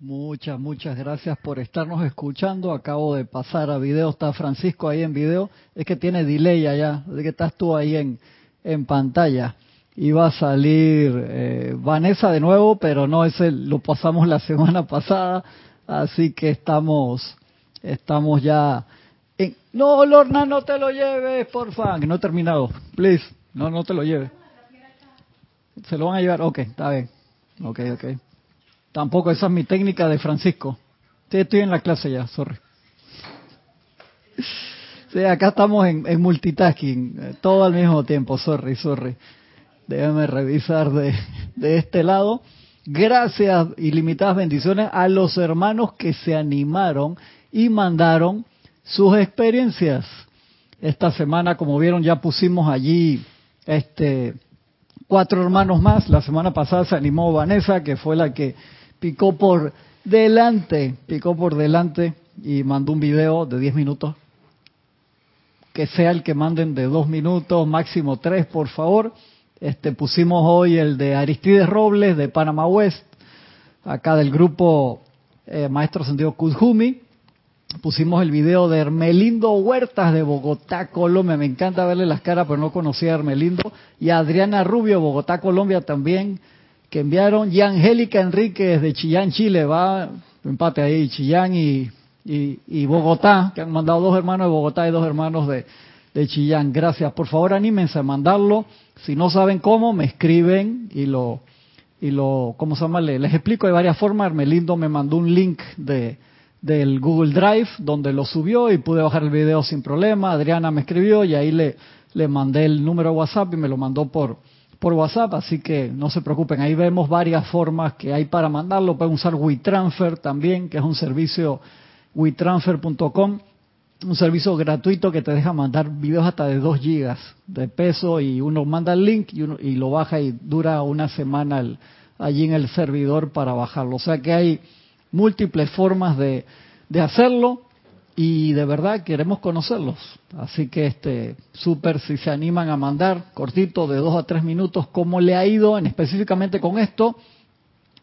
Muchas, muchas gracias por estarnos escuchando. Acabo de pasar a video. Está Francisco ahí en video. Es que tiene delay allá. De que estás tú ahí en, en pantalla. Iba a salir eh, Vanessa de nuevo, pero no, ese lo pasamos la semana pasada. Así que estamos, estamos ya en... No, Lorna, no te lo lleves, porfa. Que no he terminado. Please. No, no te lo lleves. ¿Se lo van a llevar? Ok, está bien. Ok, ok. Tampoco, esa es mi técnica de Francisco. Sí, estoy en la clase ya, sorry. Sí, acá estamos en, multitasking, eh, todo al mismo tiempo, sorry, sorry. Déjame revisar de, de este lado. Gracias, ilimitadas bendiciones a los hermanos que se animaron y mandaron sus experiencias. Esta semana, como vieron, ya pusimos allí este cuatro hermanos más. La semana pasada se animó Vanessa, que fue la que picó por delante, picó por delante y mandó un video de 10 minutos. Que sea el que manden de 2 minutos, máximo 3, por favor. Este, pusimos hoy el de Aristides Robles de Panamá West, acá del grupo eh, Maestro Sentido Kuzhumi. Pusimos el video de Hermelindo Huertas de Bogotá, Colombia. Me encanta verle las caras, pero no conocía a Hermelindo. Y Adriana Rubio, Bogotá, Colombia también que enviaron, y Angélica Enríquez de Chillán, Chile, va empate ahí, Chillán y, y, Bogotá, que han mandado dos hermanos de Bogotá y dos hermanos de, de Chillán. Gracias. Por favor, anímense a mandarlo. Si no saben cómo, me escriben y lo, y lo, ¿cómo se llama? Les, explico de varias formas. Armelindo me mandó un link de, del Google Drive donde lo subió y pude bajar el video sin problema. Adriana me escribió y ahí le, le mandé el número de WhatsApp y me lo mandó por, por WhatsApp, así que no se preocupen, ahí vemos varias formas que hay para mandarlo. Pueden usar WeTransfer también, que es un servicio WeTransfer.com, un servicio gratuito que te deja mandar videos hasta de 2 gigas de peso y uno manda el link y, uno, y lo baja y dura una semana allí en el servidor para bajarlo. O sea que hay múltiples formas de, de hacerlo y de verdad queremos conocerlos. Así que este súper si se animan a mandar cortito de dos a tres minutos cómo le ha ido en específicamente con esto,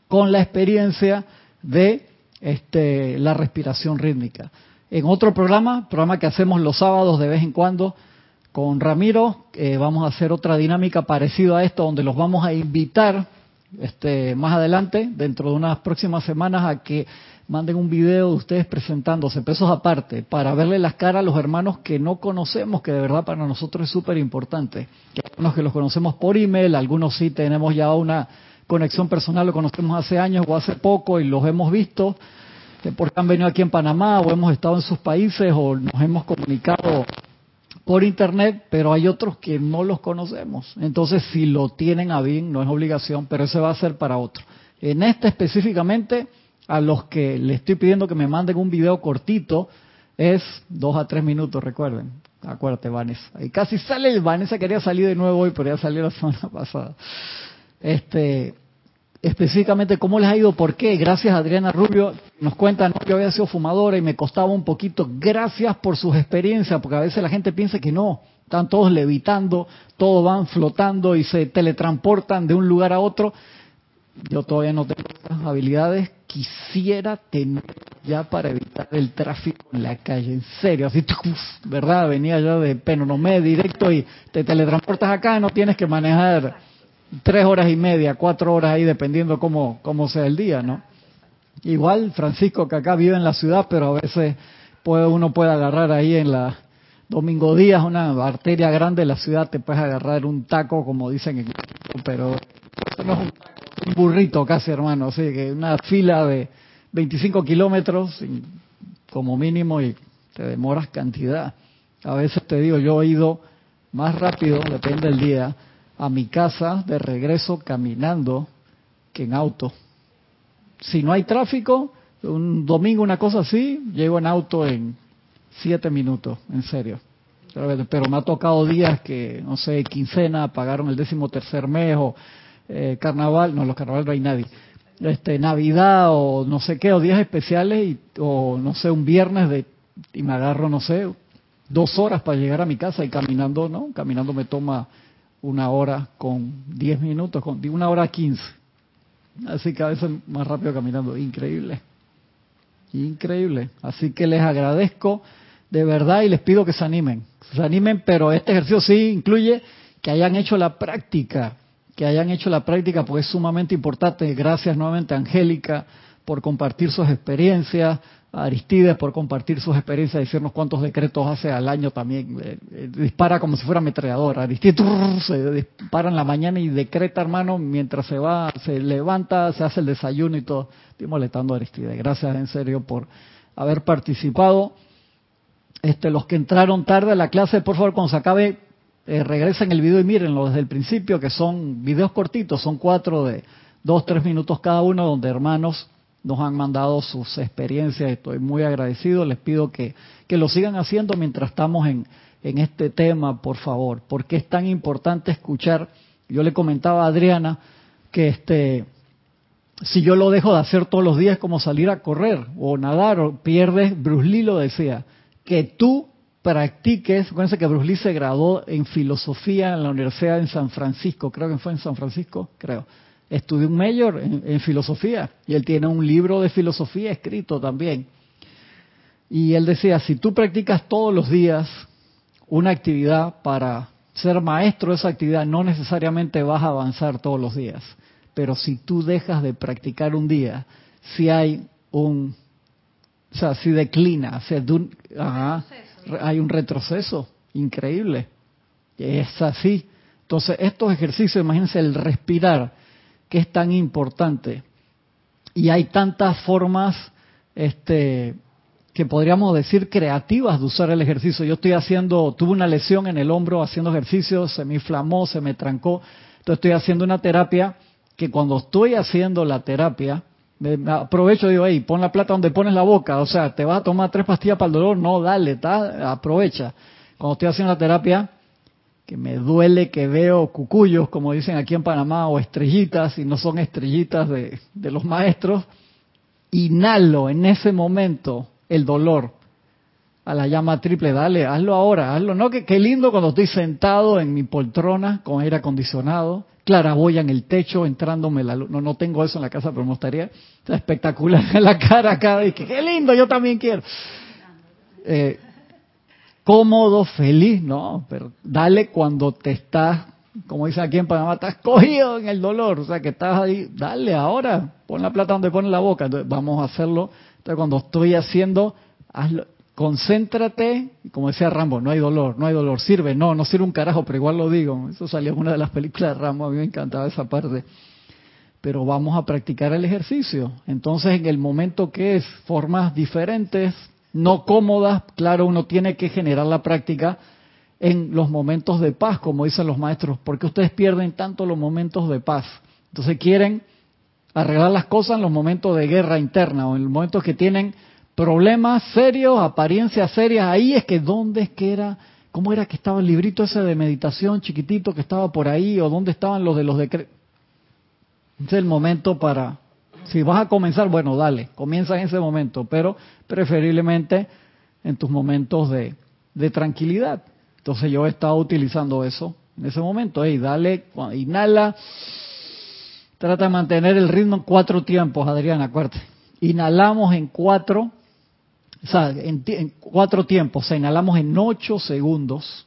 con la experiencia de este la respiración rítmica. En otro programa, programa que hacemos los sábados de vez en cuando con Ramiro, eh, vamos a hacer otra dinámica parecida a esto donde los vamos a invitar este más adelante dentro de unas próximas semanas a que manden un video de ustedes presentándose, pesos aparte, para verle las caras a los hermanos que no conocemos, que de verdad para nosotros es súper importante. Algunos que los conocemos por email, algunos sí tenemos ya una conexión personal, lo conocemos hace años o hace poco y los hemos visto, porque han venido aquí en Panamá o hemos estado en sus países o nos hemos comunicado por internet, pero hay otros que no los conocemos. Entonces, si lo tienen a bien, no es obligación, pero ese va a ser para otro. En este específicamente, a los que le estoy pidiendo que me manden un video cortito es dos a tres minutos, recuerden. Acuérdate, Vanessa. Y casi sale, Vanessa quería salir de nuevo hoy, pero ya salió la semana pasada. Este, específicamente, ¿cómo les ha ido? ¿Por qué? Gracias, Adriana Rubio. Nos cuentan que había sido fumadora y me costaba un poquito. Gracias por sus experiencias, porque a veces la gente piensa que no. Están todos levitando, todos van flotando y se teletransportan de un lugar a otro. Yo todavía no tengo esas habilidades quisiera tener ya para evitar el tráfico en la calle, en serio, así, ¿verdad? Venía yo de Penonomé directo y te teletransportas acá, no tienes que manejar tres horas y media, cuatro horas ahí, dependiendo cómo, cómo sea el día, ¿no? Igual Francisco, que acá vive en la ciudad, pero a veces puede, uno puede agarrar ahí en la Domingo Díaz, una arteria grande de la ciudad, te puedes agarrar un taco, como dicen en pero eso no es un taco un burrito casi, hermano, así que una fila de 25 kilómetros como mínimo y te demoras cantidad. A veces te digo, yo he ido más rápido, depende del día, a mi casa de regreso caminando que en auto. Si no hay tráfico, un domingo, una cosa así, llego en auto en siete minutos, en serio. Pero me ha tocado días que, no sé, quincena, pagaron el décimo tercer mes o eh, carnaval, no, los carnavales no hay nadie, este, Navidad o no sé qué, o días especiales, y, o no sé, un viernes de, y me agarro, no sé, dos horas para llegar a mi casa y caminando, ¿no? Caminando me toma una hora con diez minutos, con una hora quince. Así que a veces más rápido caminando. Increíble. Increíble. Así que les agradezco de verdad y les pido que se animen. Se animen, pero este ejercicio sí incluye que hayan hecho la práctica. Que hayan hecho la práctica porque es sumamente importante. Gracias nuevamente, Angélica, por compartir sus experiencias. Aristides por compartir sus experiencias, decirnos cuántos decretos hace al año también. Eh, eh, dispara como si fuera ametrallador. Aristides se dispara en la mañana y decreta, hermano, mientras se va, se levanta, se hace el desayuno y todo. Estoy molestando a Aristides. Gracias en serio por haber participado. Este, los que entraron tarde a la clase, por favor, cuando se acabe, eh, regresen el video y mírenlo desde el principio, que son videos cortitos, son cuatro de dos, tres minutos cada uno, donde hermanos nos han mandado sus experiencias. Estoy muy agradecido. Les pido que, que lo sigan haciendo mientras estamos en, en este tema, por favor, porque es tan importante escuchar. Yo le comentaba a Adriana que este, si yo lo dejo de hacer todos los días como salir a correr o nadar o pierdes, Bruce Lee lo decía, que tú practiques, acuérdense que Bruce Lee se graduó en filosofía en la Universidad de San Francisco, creo que fue en San Francisco, creo estudió un mayor en, filosofía y él tiene un libro de filosofía escrito también. Y él decía, si tú practicas todos los días una actividad para ser maestro de esa actividad, no necesariamente vas a avanzar todos los días. Pero si tú dejas de practicar un día, si hay un, o sea, si declina, hay un retroceso increíble. Es así. Entonces, estos ejercicios, imagínense el respirar que es tan importante. Y hay tantas formas este, que podríamos decir creativas de usar el ejercicio. Yo estoy haciendo, tuve una lesión en el hombro haciendo ejercicio, se me inflamó, se me trancó. Entonces estoy haciendo una terapia que cuando estoy haciendo la terapia, me, aprovecho digo, hey, pon la plata donde pones la boca. O sea, ¿te vas a tomar tres pastillas para el dolor? No, dale, aprovecha. Cuando estoy haciendo la terapia, que me duele que veo cucuyos, como dicen aquí en Panamá, o estrellitas, y no son estrellitas de, los maestros, inhalo en ese momento el dolor a la llama triple, dale, hazlo ahora, hazlo, no, que qué lindo cuando estoy sentado en mi poltrona con aire acondicionado, claraboya en el techo, entrándome la luz, no, no tengo eso en la casa, pero me gustaría, está espectacular en la cara acá, y qué lindo, yo también quiero. Eh, cómodo, feliz, no, pero dale cuando te estás, como dicen aquí en Panamá, estás cogido en el dolor, o sea que estás ahí, dale ahora, pon la plata donde pone la boca, entonces vamos a hacerlo, entonces cuando estoy haciendo, hazlo, concéntrate, como decía Rambo, no hay dolor, no hay dolor, sirve, no, no sirve un carajo, pero igual lo digo, eso salió en una de las películas de Rambo, a mí me encantaba esa parte, pero vamos a practicar el ejercicio, entonces en el momento que es formas diferentes, no cómodas, claro, uno tiene que generar la práctica en los momentos de paz, como dicen los maestros, porque ustedes pierden tanto los momentos de paz. Entonces quieren arreglar las cosas en los momentos de guerra interna o en los momentos que tienen problemas serios, apariencias serias. Ahí es que, ¿dónde es que era? ¿Cómo era que estaba el librito ese de meditación chiquitito que estaba por ahí? ¿O dónde estaban los de los decretos? Es el momento para si vas a comenzar, bueno, dale, comienza en ese momento, pero preferiblemente en tus momentos de, tranquilidad. Entonces yo he estado utilizando eso en ese momento. Hey, dale, inhala, trata de mantener el ritmo en cuatro tiempos, Adriana, acuérdate. Inhalamos en cuatro, o sea, en, cuatro tiempos. O sea, inhalamos en ocho segundos,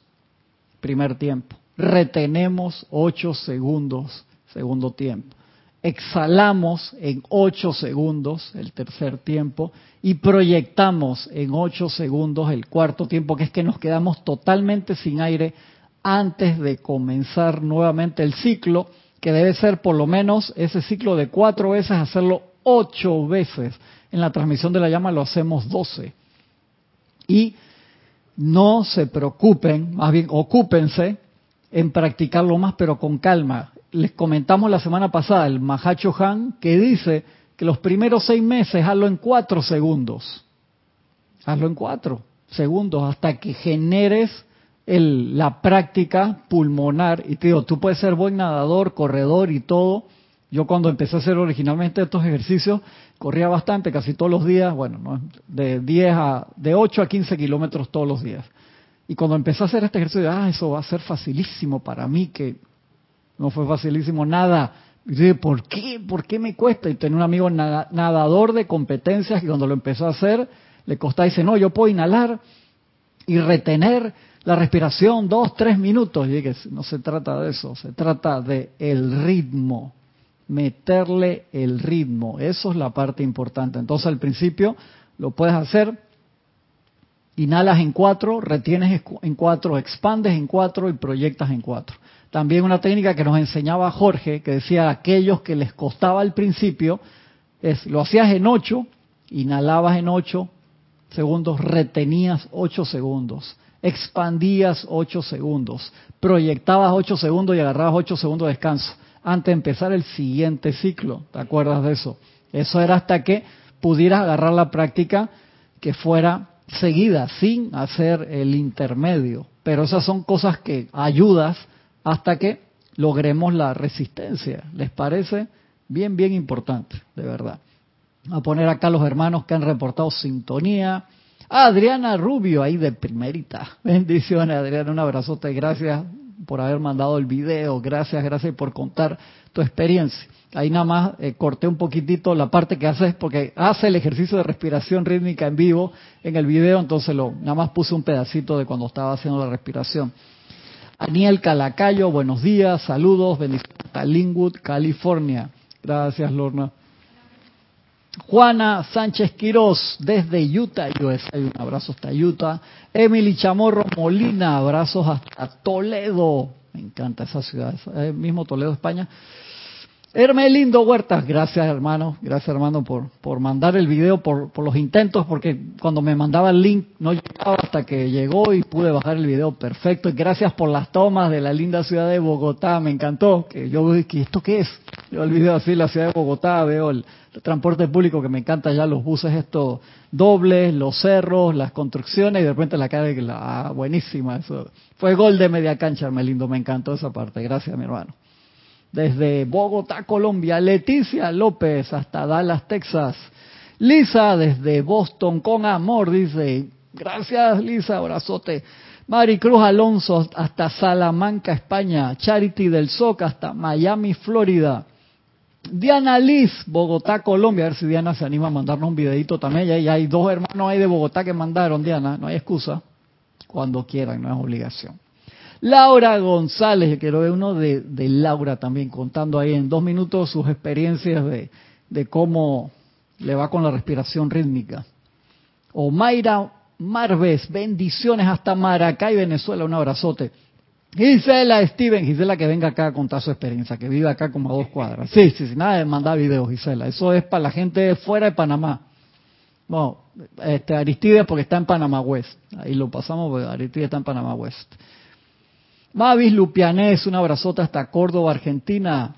primer tiempo. Retenemos ocho segundos, segundo tiempo exhalamos en 8 segundos el tercer tiempo y proyectamos en 8 segundos el cuarto tiempo, que es que nos quedamos totalmente sin aire antes de comenzar nuevamente el ciclo, que debe ser por lo menos ese ciclo de cuatro veces, hacerlo ocho veces. En la transmisión de la llama lo hacemos 12. Y no se preocupen, más bien ocúpense en practicarlo más, pero con calma les comentamos la semana pasada, el Mahacho Han, que dice que los primeros seis meses hazlo en cuatro segundos. Hazlo en cuatro segundos hasta que generes el, la práctica pulmonar. Y te digo, tú puedes ser buen nadador, corredor y todo. Yo cuando empecé a hacer originalmente estos ejercicios, corría bastante, casi todos los días, bueno, de 10 a, de 8 a 15 kilómetros todos los días. Y cuando empecé a hacer este ejercicio, ah, eso va a ser facilísimo para mí, que no fue facilísimo nada. Y dice, ¿por qué? ¿Por qué me cuesta? Y tenía un amigo nadador de competencias que cuando lo empezó a hacer, le costaba, dice, no, yo puedo inhalar y retener la respiración dos, tres minutos. Y dije, no se trata de eso, se trata de el ritmo, meterle el ritmo. Eso es la parte importante. Entonces al principio lo puedes hacer, inhalas en cuatro, retienes en cuatro, expandes en cuatro y proyectas en cuatro. También una técnica que nos enseñaba Jorge, que decía aquellos que les costaba al principio, es lo hacías en ocho, inhalabas en ocho segundos, retenías ocho segundos, expandías ocho segundos, proyectabas ocho segundos y agarrabas ocho segundos de descanso antes de empezar el siguiente ciclo. ¿Te acuerdas de eso? Eso era hasta que pudieras agarrar la práctica que fuera seguida, sin hacer el intermedio. Pero esas son cosas que ayudas hasta que logremos la resistencia. ¿Les parece? Bien, bien importante, de verdad. A poner acá los hermanos que han reportado sintonía. Adriana Rubio, ahí de primerita. Bendiciones, Adriana, un abrazote. Gracias por haber mandado el video. Gracias, gracias por contar tu experiencia. Ahí nada más eh, corté un poquitito la parte que haces, porque hace el ejercicio de respiración rítmica en vivo en el video, entonces lo, nada más puse un pedacito de cuando estaba haciendo la respiración. Aniel Calacayo, buenos días, saludos, bendiciones a California. Gracias, Lorna. Juana Sánchez Quirós, desde Utah, USA. Un abrazo hasta Utah. Emily Chamorro Molina, abrazos hasta Toledo. Me encanta esa ciudad, el mismo Toledo, España. Hermelindo Huertas, gracias hermano, gracias hermano por, por mandar el video, por, por los intentos, porque cuando me mandaba el link no llegaba hasta que llegó y pude bajar el video perfecto. Y gracias por las tomas de la linda ciudad de Bogotá, me encantó. Que yo dije, ¿esto qué es? Yo el video así, la ciudad de Bogotá, veo el, transporte público que me encanta ya, los buses estos dobles, los cerros, las construcciones y de repente la cara de la, ah, buenísima, eso. Fue gol de media cancha, Hermelindo, me encantó esa parte. Gracias mi hermano desde Bogotá, Colombia, Leticia López hasta Dallas, Texas, Lisa desde Boston con amor, dice, gracias Lisa, abrazote. Maricruz Alonso hasta Salamanca, España, Charity del SOC hasta Miami, Florida. Diana Liz, Bogotá, Colombia. A ver si Diana se anima a mandarnos un videito también. Ya hay dos hermanos ahí de Bogotá que mandaron, Diana. No hay excusa. Cuando quieran, no es obligación. Laura González, quiero ver uno de, Laura también, contando ahí en dos minutos sus experiencias de, cómo le va con la respiración rítmica. O Mayra Marves, bendiciones hasta Maracay, Venezuela, un abrazote. Gisela Steven, Gisela que venga acá a contar su experiencia, que vive acá como a dos cuadras. Sí, sí, sí, nada de mandar videos, Gisela. Eso es para la gente fuera de Panamá. Bueno, este, Aristides porque está en Panamá West. Ahí lo pasamos porque Aristides está en Panamá West. Mavis Lupianés, un abrazote hasta Córdoba, Argentina.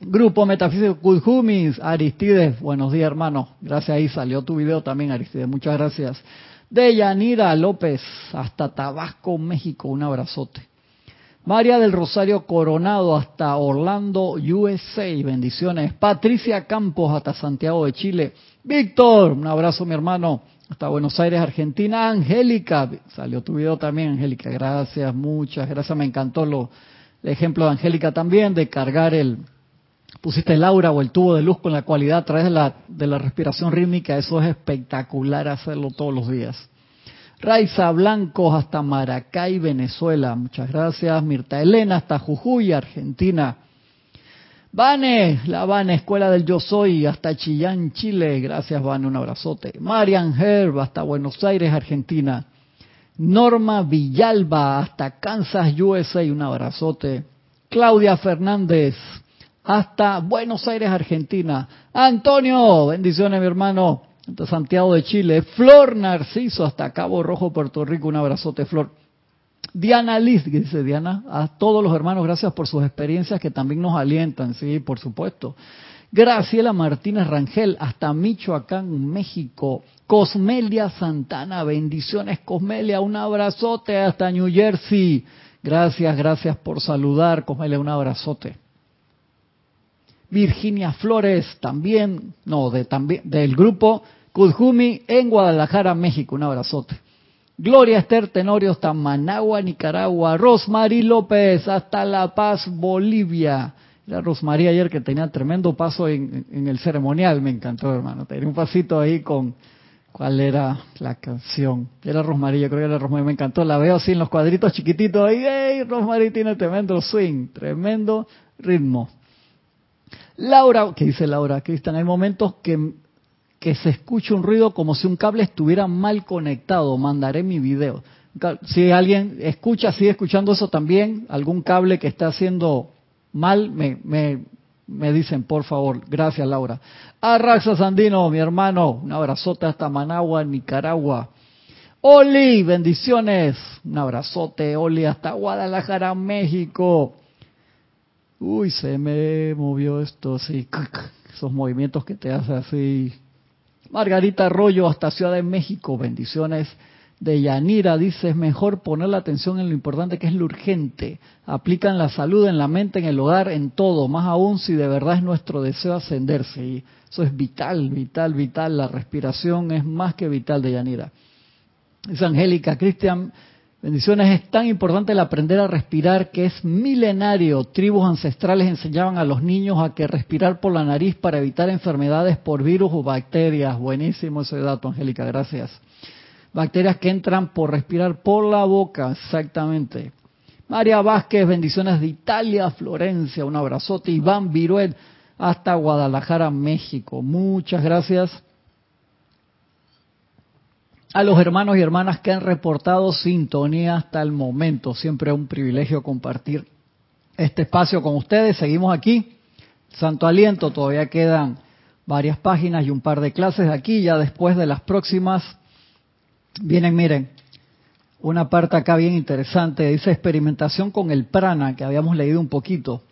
Grupo Metafísico Kudjumis, Aristides, buenos días hermano. Gracias ahí, salió tu video también Aristides, muchas gracias. Deyanira López, hasta Tabasco, México, un abrazote. María del Rosario Coronado hasta Orlando, USA, bendiciones. Patricia Campos hasta Santiago de Chile. Víctor, un abrazo mi hermano hasta Buenos Aires, Argentina. Angélica, salió tu video también, Angélica. Gracias, muchas gracias. Me encantó lo, el ejemplo de Angélica también, de cargar el, pusiste el aura o el tubo de luz con la cualidad a través de la, de la respiración rítmica. Eso es espectacular hacerlo todos los días. Raiza Blancos hasta Maracay, Venezuela. Muchas gracias. Mirta Elena hasta Jujuy, Argentina. Vane, la Vane, Escuela del Yo Soy, hasta Chillán, Chile. Gracias, Vane, un abrazote. Marian Herb, hasta Buenos Aires, Argentina. Norma Villalba, hasta Kansas, USA, un abrazote. Claudia Fernández, hasta Buenos Aires, Argentina. Antonio, bendiciones, mi hermano, hasta Santiago de Chile. Flor Narciso, hasta Cabo Rojo, Puerto Rico, un abrazote, Flor. Diana Liz, dice Diana, a todos los hermanos, gracias por sus experiencias que también nos alientan, sí, por supuesto. Graciela Martínez Rangel, hasta Michoacán, México. Cosmelia Santana, bendiciones Cosmelia, un abrazote hasta New Jersey. Gracias, gracias por saludar, Cosmelia, un abrazote. Virginia Flores, también, no, de, también, del grupo Kudjumi en Guadalajara, México, un abrazote. Gloria Esther Tenorio hasta Managua, Nicaragua. Rosmary López hasta La Paz, Bolivia. La Rosmaría ayer que tenía tremendo paso en, en, el ceremonial, me encantó, hermano. Tenía un pasito ahí con, ¿cuál era la canción? Era Rosmaría, creo que era Rosmaría, me encantó. La veo así en los cuadritos chiquititos ahí, ¡hey! Rosmaría tiene tremendo swing, tremendo ritmo. Laura, ¿qué dice Laura? Cristian, hay momentos que, que se escucha un ruido como si un cable estuviera mal conectado. Mandaré mi video. Si alguien escucha, sigue escuchando eso también, algún cable que está haciendo mal, me, me, me dicen, por favor. Gracias, Laura. Arraxa Sandino, mi hermano, un abrazote hasta Managua, Nicaragua. Oli, bendiciones. Un abrazote, Oli, hasta Guadalajara, México. Uy, se me movió esto así. Esos movimientos que te hace así. Margarita Arroyo, hasta Ciudad de México, bendiciones de Yanira dice, es mejor poner la atención en lo importante que es lo urgente. Aplican la salud en la mente, en el hogar, en todo, más aún si de verdad es nuestro deseo ascenderse. Y eso es vital, vital, vital. La respiración es más que vital de Yanira. Dice Angélica, Cristian, bendiciones, es tan importante el aprender a respirar que es milenario. Tribus ancestrales enseñaban a los niños a que respirar por la nariz para evitar enfermedades por virus o bacterias. Buenísimo ese dato, Angélica, gracias. Bacterias que entran por respirar por la boca, exactamente. María Vázquez, bendiciones de Italia, Florencia, un abrazote. Iván Viruel, hasta Guadalajara, México. Muchas gracias a los hermanos y hermanas que han reportado sintonía hasta el momento. Siempre es un privilegio compartir este espacio con ustedes. Seguimos aquí. Santo Aliento, todavía quedan varias páginas y un par de clases aquí. Ya después de las próximas Vienen, miren, una parte acá bien interesante, dice experimentación con el prana, que habíamos leído un poquito.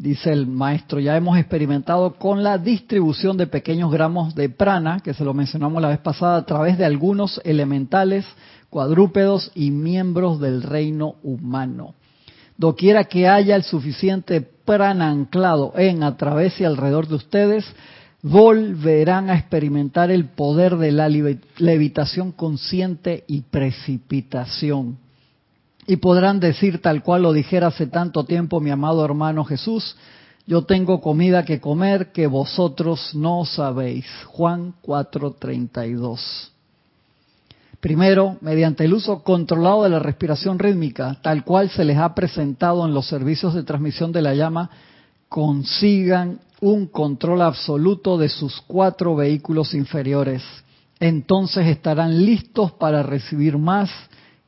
Dice el maestro, ya hemos experimentado con la distribución de pequeños gramos de prana, que se lo mencionamos la vez pasada, a través de algunos elementales, cuadrúpedos y miembros del reino humano. Doquiera que haya el suficiente prana anclado en, a través y alrededor de ustedes, volverán a experimentar el poder de la levitación consciente y precipitación. Y podrán decir tal cual lo dijera hace tanto tiempo mi amado hermano Jesús, yo tengo comida que comer que vosotros no sabéis. Juan 4:32. Primero, mediante el uso controlado de la respiración rítmica, tal cual se les ha presentado en los servicios de transmisión de la llama, consigan un control absoluto de sus cuatro vehículos inferiores. Entonces estarán listos para recibir más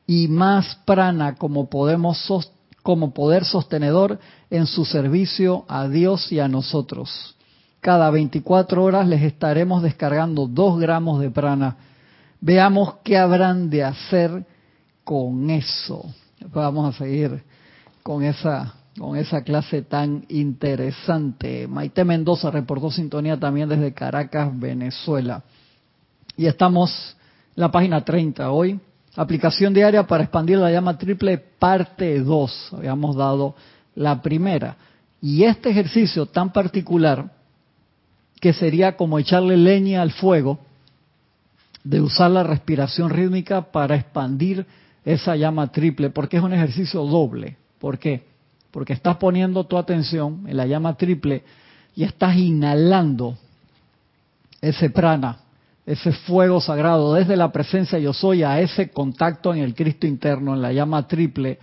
y más prana como, podemos, como poder sostenedor en su servicio a Dios y a nosotros. Cada 24 horas les estaremos descargando dos gramos de prana. Veamos qué habrán de hacer con eso. Vamos a seguir con esa con esa clase tan interesante. Maite Mendoza reportó sintonía también desde Caracas, Venezuela. Y estamos en la página 30 hoy. Aplicación diaria para expandir la llama triple, parte 2. Habíamos dado la primera. Y este ejercicio tan particular, que sería como echarle leña al fuego, de usar la respiración rítmica para expandir esa llama triple, porque es un ejercicio doble. ¿Por qué? porque estás poniendo tu atención en la llama triple y estás inhalando ese prana, ese fuego sagrado desde la presencia yo soy a ese contacto en el Cristo interno, en la llama triple,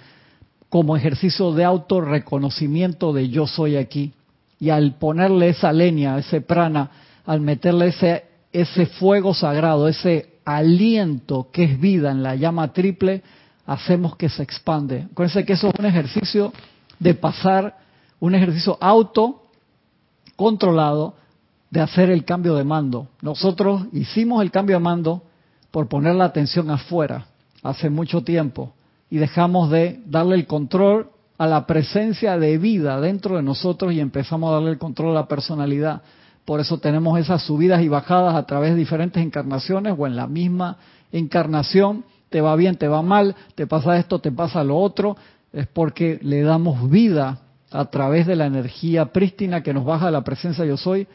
como ejercicio de autorreconocimiento de yo soy aquí. Y al ponerle esa leña, ese prana, al meterle ese, ese fuego sagrado, ese aliento que es vida en la llama triple, hacemos que se expande. Acuérdense que eso es un ejercicio de pasar un ejercicio auto controlado de hacer el cambio de mando. Nosotros hicimos el cambio de mando por poner la atención afuera hace mucho tiempo y dejamos de darle el control a la presencia de vida dentro de nosotros y empezamos a darle el control a la personalidad. Por eso tenemos esas subidas y bajadas a través de diferentes encarnaciones o en la misma encarnación. Te va bien, te va mal, te pasa esto, te pasa lo otro, es porque le damos vida a través de la energía prístina que nos baja la presencia yo soy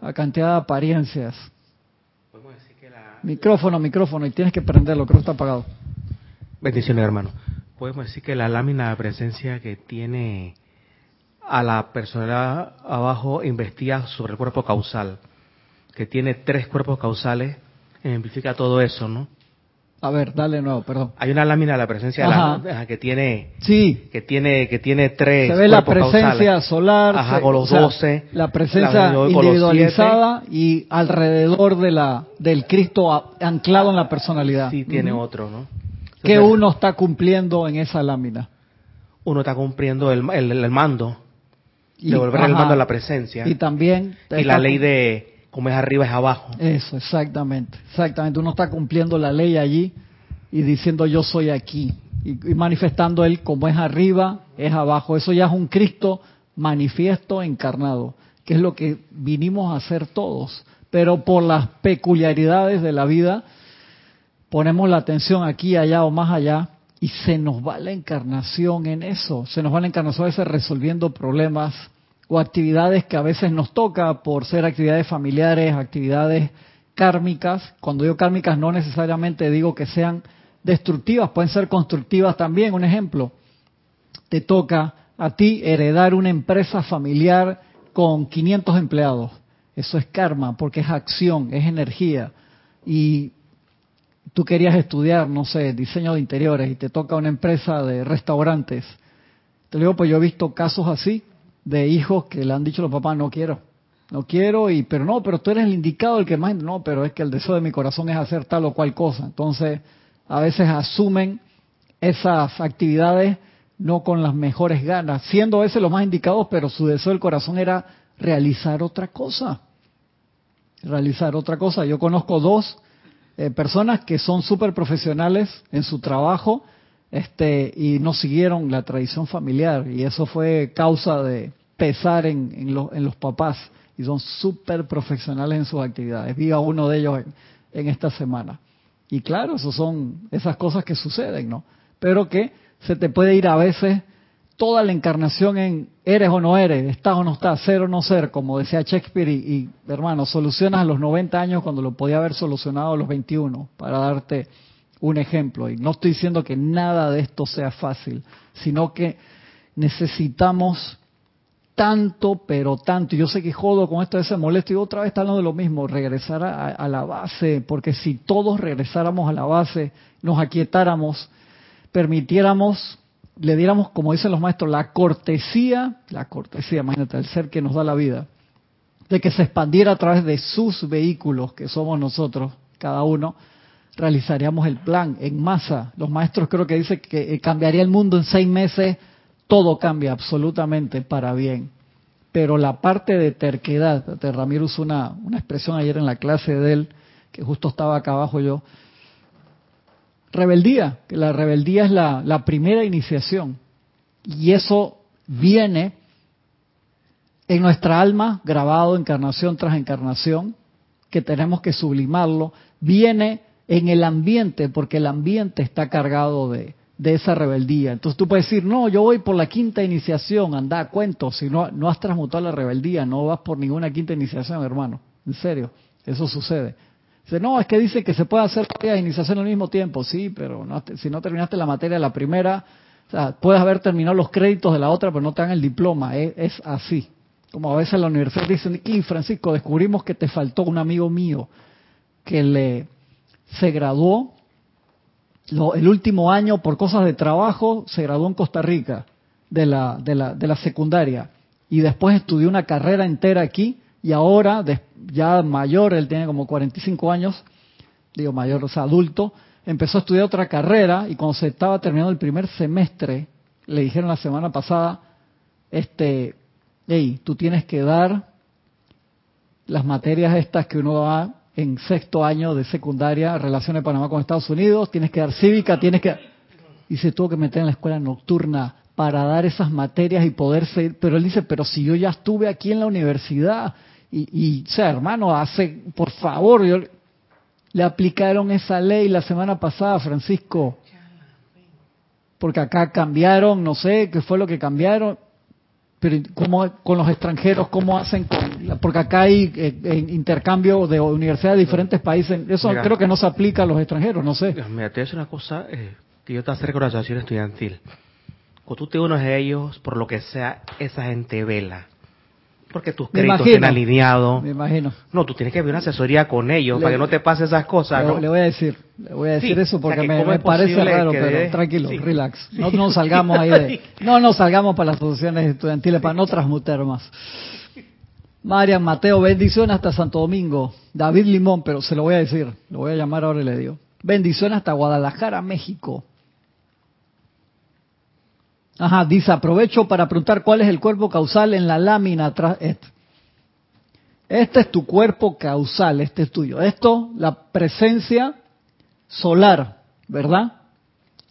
a cantidad de apariencias. Micrófono, micrófono, y tienes que prenderlo, creo que está apagado. Bendiciones, hermano. Podemos decir que la lámina de presencia que tiene a la persona abajo investiga sobre el cuerpo causal, que tiene tres cuerpos causales, ejemplifica todo eso, ¿no? A ver, dale nuevo, perdón. Hay una lámina de la presencia de la, que tiene sí. que tiene que tiene tres Se ve la presencia solar, Ajá, con los doce, la presencia individualizada y alrededor de la del Cristo anclado en la personalidad. Sí, tiene otro, ¿no? ¿Qué uno está cumpliendo en esa lámina? Uno está cumpliendo el, el, mando, y, devolver el mando a la presencia. Y también... Y la ley de como es arriba es abajo. Eso, exactamente, exactamente. Uno está cumpliendo la ley allí y diciendo yo soy aquí y, manifestando él como es arriba, es abajo. Eso ya es un Cristo manifiesto encarnado, que es lo que vinimos a hacer todos. Pero por las peculiaridades de la vida, ponemos la atención aquí, allá o más allá, y se nos va la encarnación en eso. Se nos va la encarnación a veces resolviendo problemas o actividades que a veces nos toca por ser actividades familiares, actividades kármicas. Cuando digo kármicas no necesariamente digo que sean destructivas, pueden ser constructivas también. Un ejemplo, te toca a ti heredar una empresa familiar con 500 empleados. Eso es karma, porque es acción, es energía. Y tú querías estudiar, no sé, diseño de interiores y te toca una empresa de restaurantes. Te digo, pues yo he visto casos así, de hijos que le han dicho a los papás, no quiero, no quiero, y pero no, pero tú eres el indicado, el que más, no, pero es que el deseo de mi corazón es hacer tal o cual cosa. Entonces, a veces asumen esas actividades no con las mejores ganas, siendo a veces los más indicados, pero su deseo del corazón era realizar otra cosa. Realizar otra cosa. Yo conozco dos eh, personas que son súper profesionales en su trabajo, este, y no siguieron la tradición familiar y eso fue causa de pesar en, en, los papás y son súper profesionales en sus actividades. Vi uno de ellos en, esta semana. Y claro, eso son esas cosas que suceden, ¿no? Pero que se te puede ir a veces toda la encarnación en eres o no eres, estás o no estás, ser o no ser, como decía Shakespeare, y, y hermano, solucionas a los 90 años cuando lo podía haber solucionado a los 21, para darte un ejemplo. Y no estoy diciendo que nada de esto sea fácil, sino que necesitamos tanto, pero tanto. Yo sé que jodo con esto de ese molesto y otra vez está hablando de lo mismo, regresar a, la base, porque si todos regresáramos a la base, nos aquietáramos, permitiéramos, le diéramos, como dicen los maestros, la cortesía, la cortesía, imagínate, el ser que nos da la vida, de que se expandiera a través de sus vehículos, que somos nosotros, cada uno, realizaríamos el plan en masa. Los maestros creo que dicen que eh, cambiaría el mundo en seis meses, todo cambia absolutamente para bien. Pero la parte de terquedad, Ramiro usó una, una expresión ayer en la clase de él, que justo estaba acá abajo yo, rebeldía, que la rebeldía es la, la primera iniciación. Y eso viene en nuestra alma, grabado encarnación tras encarnación, que tenemos que sublimarlo, viene en el ambiente, porque el ambiente está cargado de, esa rebeldía. Entonces tú puedes decir, no, yo voy por la quinta iniciación, anda cuento, si no, no has transmutado la rebeldía, no vas por ninguna quinta iniciación, hermano. En serio, eso sucede. Dice, no, es que dice que se puede hacer varias iniciaciones al mismo tiempo. Sí, pero si no terminaste la materia de la primera, o sea, puedes haber terminado los créditos de la otra, pero no te dan el diploma. Es, es así. Como a veces en la universidad dicen, y Francisco, descubrimos que te faltó un amigo mío que le se graduó el último año por cosas de trabajo, se graduó en Costa Rica de la, de la, de la secundaria. Y después estudió una carrera entera aquí y ahora, ya mayor, él tiene como 45 años, digo mayor, o sea, adulto, empezó a estudiar otra carrera y cuando se estaba terminando el primer semestre, le dijeron la semana pasada, este, hey, tú tienes que dar las materias estas que uno da en sexto año de secundaria, Relaciones de Panamá con Estados Unidos, tienes que dar cívica, tienes que... Y se tuvo que meter en la escuela nocturna para dar esas materias y poder seguir. Pero él dice, pero si yo ya estuve aquí en la universidad y, y o sea, hermano, hace, por favor, yo, le aplicaron esa ley la semana pasada, Francisco. Porque acá cambiaron, no sé qué fue lo que cambiaron pero ¿cómo, con los extranjeros, ¿cómo hacen? porque acá hay eh, intercambio de universidades de diferentes países. Eso creo que no se aplica a los extranjeros, no sé. Mira, te voy a decir una cosa, eh, que yo te acerco a la asociación estudiantil. cuando tú te unes a ellos, por lo que sea, esa gente vela. Porque tus créditos estén alineados. Me imagino. No, tú tienes que ver una asesoría con ellos para que no te pase esas cosas. Le, voy a decir, le voy a decir eso porque me, parece raro, pero tranquilo, relax. No nos salgamos ahí de, no nos salgamos para las asociaciones estudiantiles para no transmutar más. Marian Mateo, bendiciones hasta Santo Domingo. David Limón, pero se lo voy a decir, lo voy a llamar ahora y le digo. Bendiciones hasta Guadalajara, México. Ajá, dice, aprovecho para preguntar cuál es el cuerpo causal en la lámina atrás. Este. este es tu cuerpo causal, este es tuyo. Esto, la presencia solar, ¿verdad?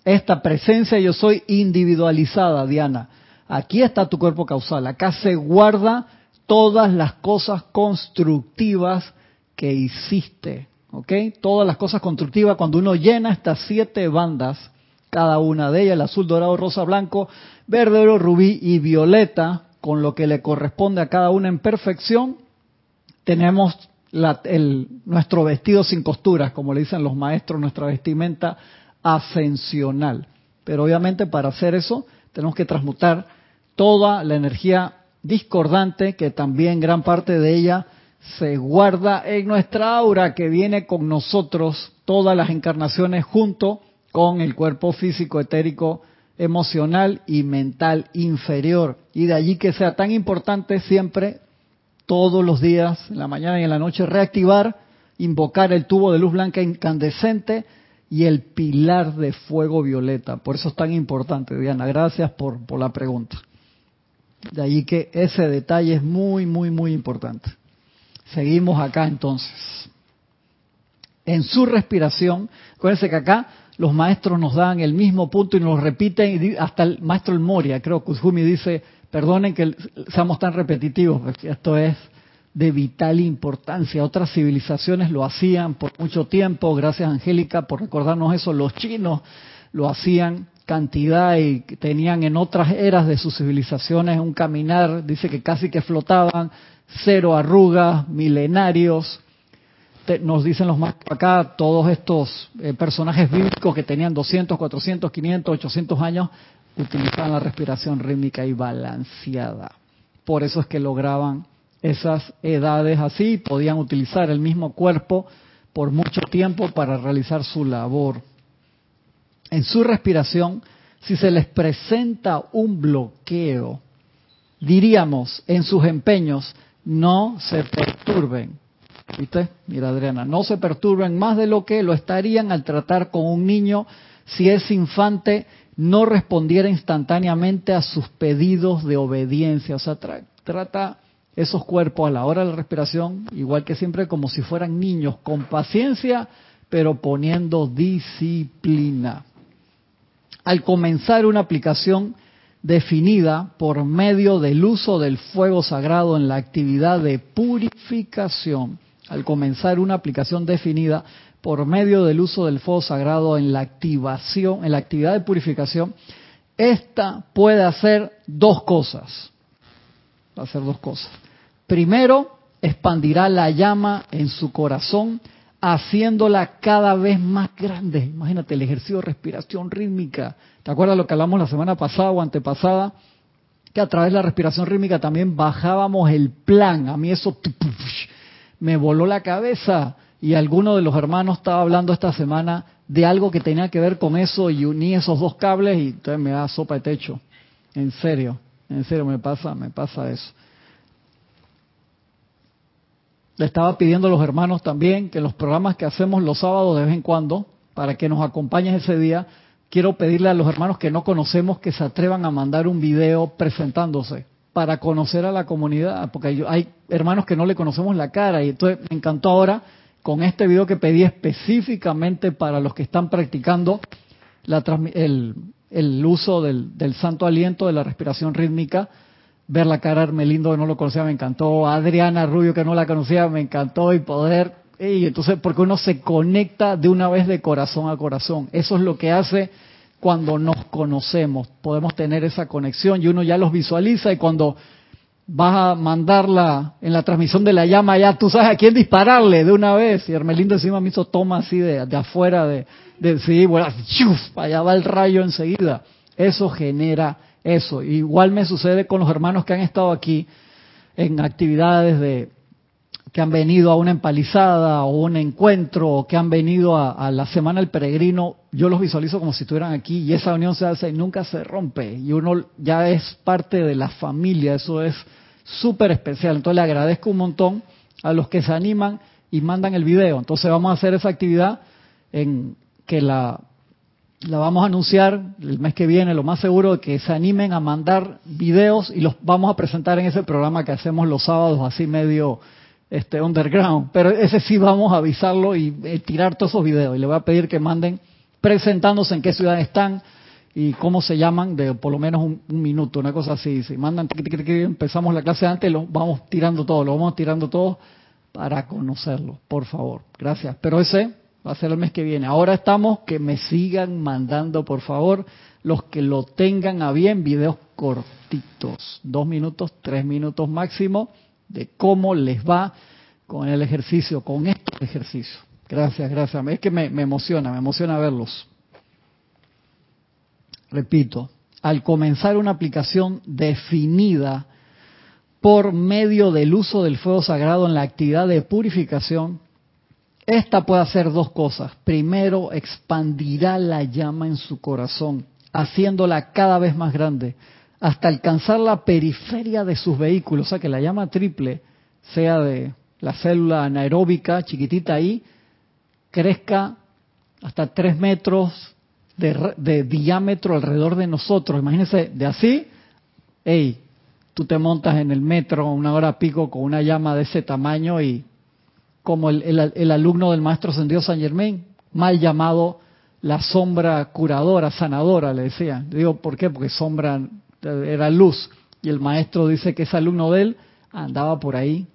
Esta presencia yo soy individualizada, Diana. Aquí está tu cuerpo causal. Acá se guarda todas las cosas constructivas que hiciste. ¿Ok? Todas las cosas constructivas, cuando uno llena estas siete bandas, cada una de ellas, el azul, dorado, rosa, blanco, verde, oro, rubí y violeta, con lo que le corresponde a cada una en perfección, tenemos nuestro vestido sin costuras, como le dicen los maestros, nuestra vestimenta ascensional. Pero obviamente para hacer eso tenemos que transmutar toda la energía discordante, que también gran parte de ella se guarda en nuestra aura, que viene con nosotros todas las encarnaciones junto con el cuerpo físico, etérico, emocional y mental inferior. Y de allí que sea tan importante siempre, todos los días, en la mañana y en la noche, reactivar, invocar el tubo de luz blanca incandescente y el pilar de fuego violeta. Por eso es tan importante, Diana. Gracias por, la pregunta. De allí que ese detalle es muy, muy, muy importante. Seguimos acá entonces. En su respiración, acuérdense que acá los maestros nos dan el mismo punto y nos repiten, hasta el maestro El Moria, creo Kuzumi dice, perdonen que seamos tan repetitivos, porque esto es de vital importancia. Otras civilizaciones lo hacían por mucho tiempo, gracias Angélica por recordarnos eso, los chinos lo hacían cantidad y tenían en otras eras de sus civilizaciones un caminar, dice que casi que flotaban, cero arrugas, milenarios, nos dicen los más acá, todos estos eh, personajes bíblicos que tenían 200, 400, 500, 800 años, utilizaban la respiración rítmica y balanceada. Por eso es que lograban esas edades así, podían utilizar el mismo cuerpo por mucho tiempo para realizar su labor. En su respiración, si se les presenta un bloqueo, diríamos en sus empeños, no se perturben, ¿Viste? Mira Adriana, no se perturben más de lo que lo estarían al tratar con un niño si ese infante no respondiera instantáneamente a sus pedidos de obediencia. O sea, trata esos cuerpos a la hora de la respiración, igual que siempre, como si fueran niños, con paciencia, pero poniendo disciplina. Al comenzar una aplicación definida por medio del uso del fuego sagrado en la actividad de purificación, al comenzar una aplicación definida por medio del uso del fuego sagrado en la activación, en la actividad de purificación, esta puede hacer dos cosas. Hacer dos cosas. Primero, expandirá la llama en su corazón, haciéndola cada vez más grande. Imagínate el ejercicio de respiración rítmica. ¿Te acuerdas lo que hablamos la semana pasada o antepasada? Que a través de la respiración rítmica también bajábamos el plan. A mí eso me voló la cabeza y alguno de los hermanos estaba hablando esta semana de algo que tenía que ver con eso y uní esos dos cables y entonces me da sopa de techo. En serio, en serio me pasa, me pasa eso. Le estaba pidiendo a los hermanos también que los programas que hacemos los sábados de vez en cuando, para que nos acompañen ese día, quiero pedirle a los hermanos que no conocemos que se atrevan a mandar un video presentándose para conocer a la comunidad, porque hay hermanos que no le conocemos la cara y entonces me encantó ahora con este video que pedí específicamente para los que están practicando el, uso del, santo aliento de la respiración rítmica, ver la cara de Hermelindo que no lo conocía me encantó, Adriana Rubio que no la conocía me encantó y poder, y entonces porque uno se conecta de una vez de corazón a corazón, eso es lo que hace cuando nos conocemos. Podemos tener esa conexión y uno ya los visualiza y cuando vas a mandarla en la transmisión de la llama, ya tú sabes a quién dispararle de una vez. Y Hermelindo encima me hizo toma así de, de afuera, de, de sí, bueno, allá va el rayo enseguida. Eso genera eso. Igual me sucede con los hermanos que han estado aquí en actividades de que han venido a una empalizada o un encuentro o que han venido a, la Semana del Peregrino, yo los visualizo como si estuvieran aquí y esa unión se hace y nunca se rompe y uno ya es parte de la familia, eso es súper especial. Entonces le agradezco un montón a los que se animan y mandan el video. Entonces vamos a hacer esa actividad en que la, la vamos a anunciar el mes que viene, lo más seguro de que se animen a mandar videos y los vamos a presentar en ese programa que hacemos los sábados así medio este underground, pero ese sí vamos a avisarlo y eh, tirar todos esos videos y le voy a pedir que manden presentándose en qué ciudad están y cómo se llaman de por lo menos un, minuto, una cosa así. Si mandan, empezamos la clase antes, lo vamos tirando todo, lo vamos tirando todo para conocerlo, por favor. Gracias. Pero ese va a ser el mes que viene. Ahora estamos, que me sigan mandando, por favor, los que lo tengan a bien, videos cortitos, dos minutos, tres minutos máximo de cómo les va con el ejercicio, con estos ejercicios. Gracias, gracias. Es que me, emociona, me emociona verlos. Repito, al comenzar una aplicación definida por medio del uso del fuego sagrado en la actividad de purificación, esta puede hacer dos cosas. Primero, expandirá la llama en su corazón, haciéndola cada vez más grande hasta alcanzar la periferia de sus vehículos, o sea que la llama triple sea de la célula anaeróbica chiquitita ahí, crezca hasta tres metros de, diámetro alrededor de nosotros. Imagínense, de así, hey, tú te montas en el metro una hora pico con una llama de ese tamaño y como el, alumno del maestro Sendido San Germain, mal llamado la sombra curadora, sanadora, le decía. Digo, ¿por qué? Porque sombra era luz. Y el maestro dice que ese alumno de él andaba por ahí,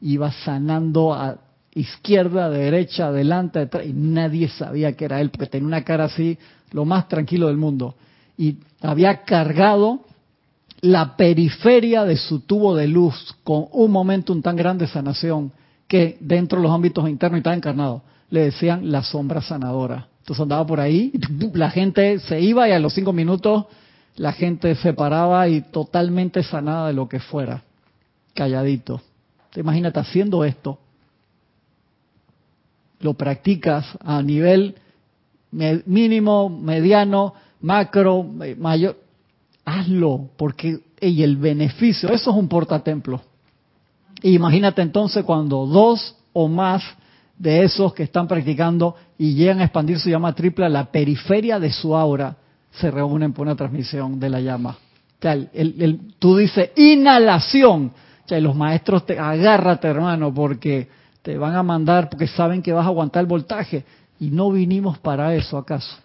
iba sanando a izquierda, derecha, adelante, detrás, y nadie sabía que era él, porque tenía una cara así, lo más tranquilo del mundo. Y había cargado la periferia de su tubo de luz con un momentum tan grande de sanación que dentro de los ámbitos internos y estaba encarnado. Le decían la sombra sanadora. Entonces andaba por ahí, la gente se iba y a los cinco minutos la gente se paraba y totalmente sanada de lo que fuera, calladito. Te imagínate haciendo esto, lo practicas a nivel mínimo, mediano, macro, mayor, hazlo, porque y el beneficio, eso es un portatemplo. Imagínate entonces cuando dos o más de esos que están practicando y llegan a expandir su llama triple a la periferia de su aura, se reúnen por una transmisión de la llama. el, tú dices inhalación. O los maestros te agárrate, hermano, porque te van a mandar, porque saben que vas a aguantar el voltaje. Y no vinimos para eso, ¿acaso?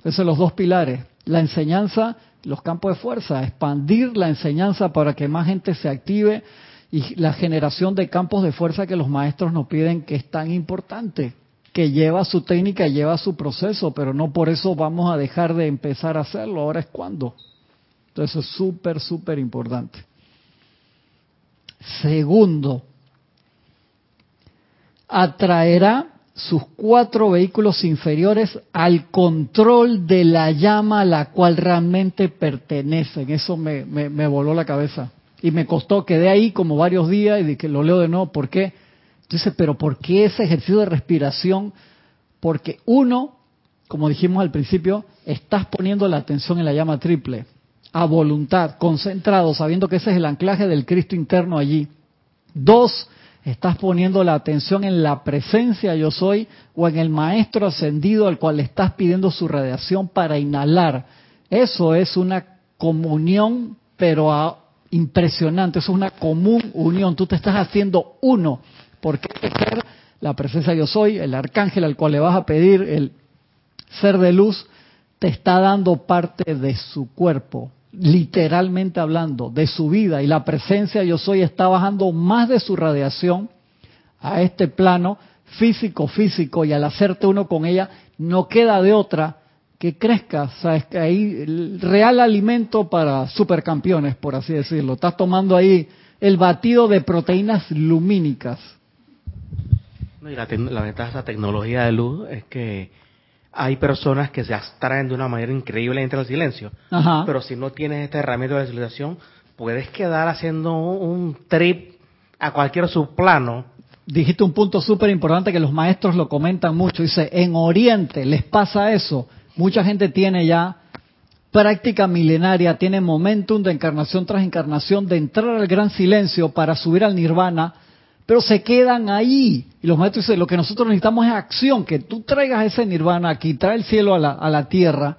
Esos son los dos pilares. La enseñanza, los campos de fuerza, expandir la enseñanza para que más gente se active y la generación de campos de fuerza que los maestros nos piden que es tan importante que lleva su técnica, lleva su proceso, pero no por eso vamos a dejar de empezar a hacerlo. Ahora es cuando. Entonces es súper, súper importante. Segundo, atraerá sus cuatro vehículos inferiores al control de la llama a la cual realmente pertenecen. Eso me, me, voló la cabeza. Y me costó, quedé ahí como varios días y que lo leo de nuevo. ¿Por qué? Entonces, pero ¿por qué ese ejercicio de respiración? Porque uno, como dijimos al principio, estás poniendo la atención en la llama triple, a voluntad, concentrado, sabiendo que ese es el anclaje del Cristo interno allí. Dos, estás poniendo la atención en la presencia yo soy o en el maestro ascendido al cual estás pidiendo su radiación para inhalar. Eso es una comunión, pero impresionante, eso es una común unión. Tú te estás haciendo uno porque ser la presencia yo soy, el arcángel al cual le vas a pedir el ser de luz, te está dando parte de su cuerpo, literalmente hablando, de su vida. Y la presencia yo soy está bajando más de su radiación a este plano físico, físico, y al hacerte uno con ella, no queda de otra que crezca. Sabes que ahí el real alimento para supercampeones, por así decirlo. Estás tomando ahí el batido de proteínas lumínicas la, ventaja de la tecnología de luz es que hay personas que se abstraen de una manera increíble entre el silencio. Ajá. Pero si no tienes esta herramienta de visualización, puedes quedar haciendo un trip a cualquier subplano. Dijiste un punto súper importante que los maestros lo comentan mucho. Dice, en Oriente les pasa eso. Mucha gente tiene ya práctica milenaria, tiene momentum de encarnación tras encarnación, de entrar al gran silencio para subir al nirvana, pero se quedan ahí. Y los maestros dicen, lo que nosotros necesitamos es acción, que tú traigas ese nirvana aquí, trae el cielo a la, a la tierra.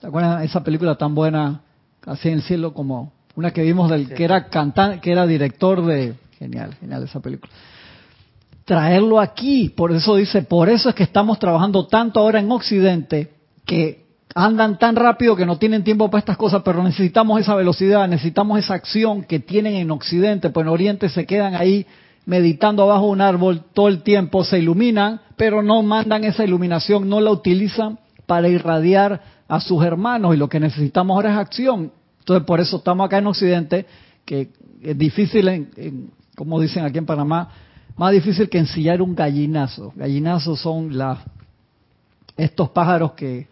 ¿Te acuerdas de esa película tan buena, así en el cielo como una que vimos del que era cantante, que era director de genial, genial esa película. Traerlo aquí, por eso dice, por eso es que estamos trabajando tanto ahora en Occidente que andan tan rápido que no tienen tiempo para estas cosas, pero necesitamos esa velocidad, necesitamos esa acción que tienen en Occidente, pues en Oriente se quedan ahí meditando abajo de un árbol todo el tiempo, se iluminan, pero no mandan esa iluminación, no la utilizan para irradiar a sus hermanos y lo que necesitamos ahora es acción. Entonces por eso estamos acá en Occidente, que es difícil, en, como dicen aquí en Panamá, más difícil que ensillar un gallinazo. Gallinazos son las estos pájaros que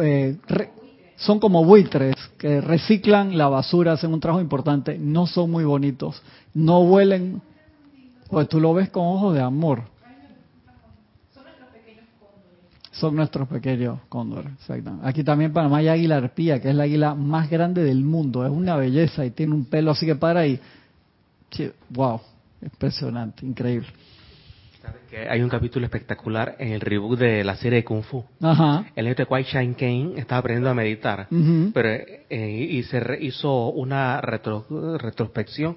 eh, son como buitres, que reciclan la basura, hacen un trabajo importante, no son muy bonitos, no huelen, pues tú lo ves con ojos de amor. Son nuestros pequeños cóndores, exacto. Aquí también en Panamá hay águila arpía, que es la águila más grande del mundo. Es una belleza y tiene un pelo así que para ahí. Wow, impresionante, increíble. Que hay un capítulo espectacular en el reboot de la serie de Kung Fu. Ajá. El niño de Kwai Shang Kane estaba aprendiendo a meditar, uh -huh. pero eh, y se re, hizo una retro, retrospección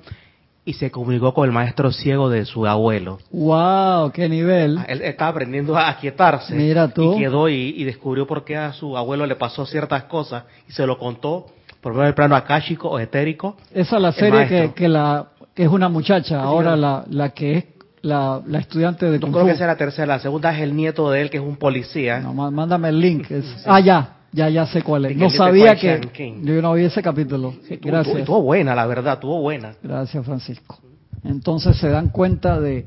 y se comunicó con el maestro ciego de su abuelo. ¡Wow! ¡Qué nivel! Él estaba aprendiendo a aquietarse. Mira tú. Y quedó y, y descubrió por qué a su abuelo le pasó ciertas cosas y se lo contó por medio del plano akáshico o etérico. Esa es la serie que, que, la, que es una muchacha, ahora la, la que es la, la, estudiante de Yo creo que es la tercera. La segunda es el nieto de él, que es un policía. No, mándame el link. Es. Ah, ya. Ya, ya sé cuál es. No sabía que... Yo no vi ese capítulo. Sí, Gracias. Estuvo buena, la verdad. Estuvo buena. Gracias, Francisco. Entonces se dan cuenta de,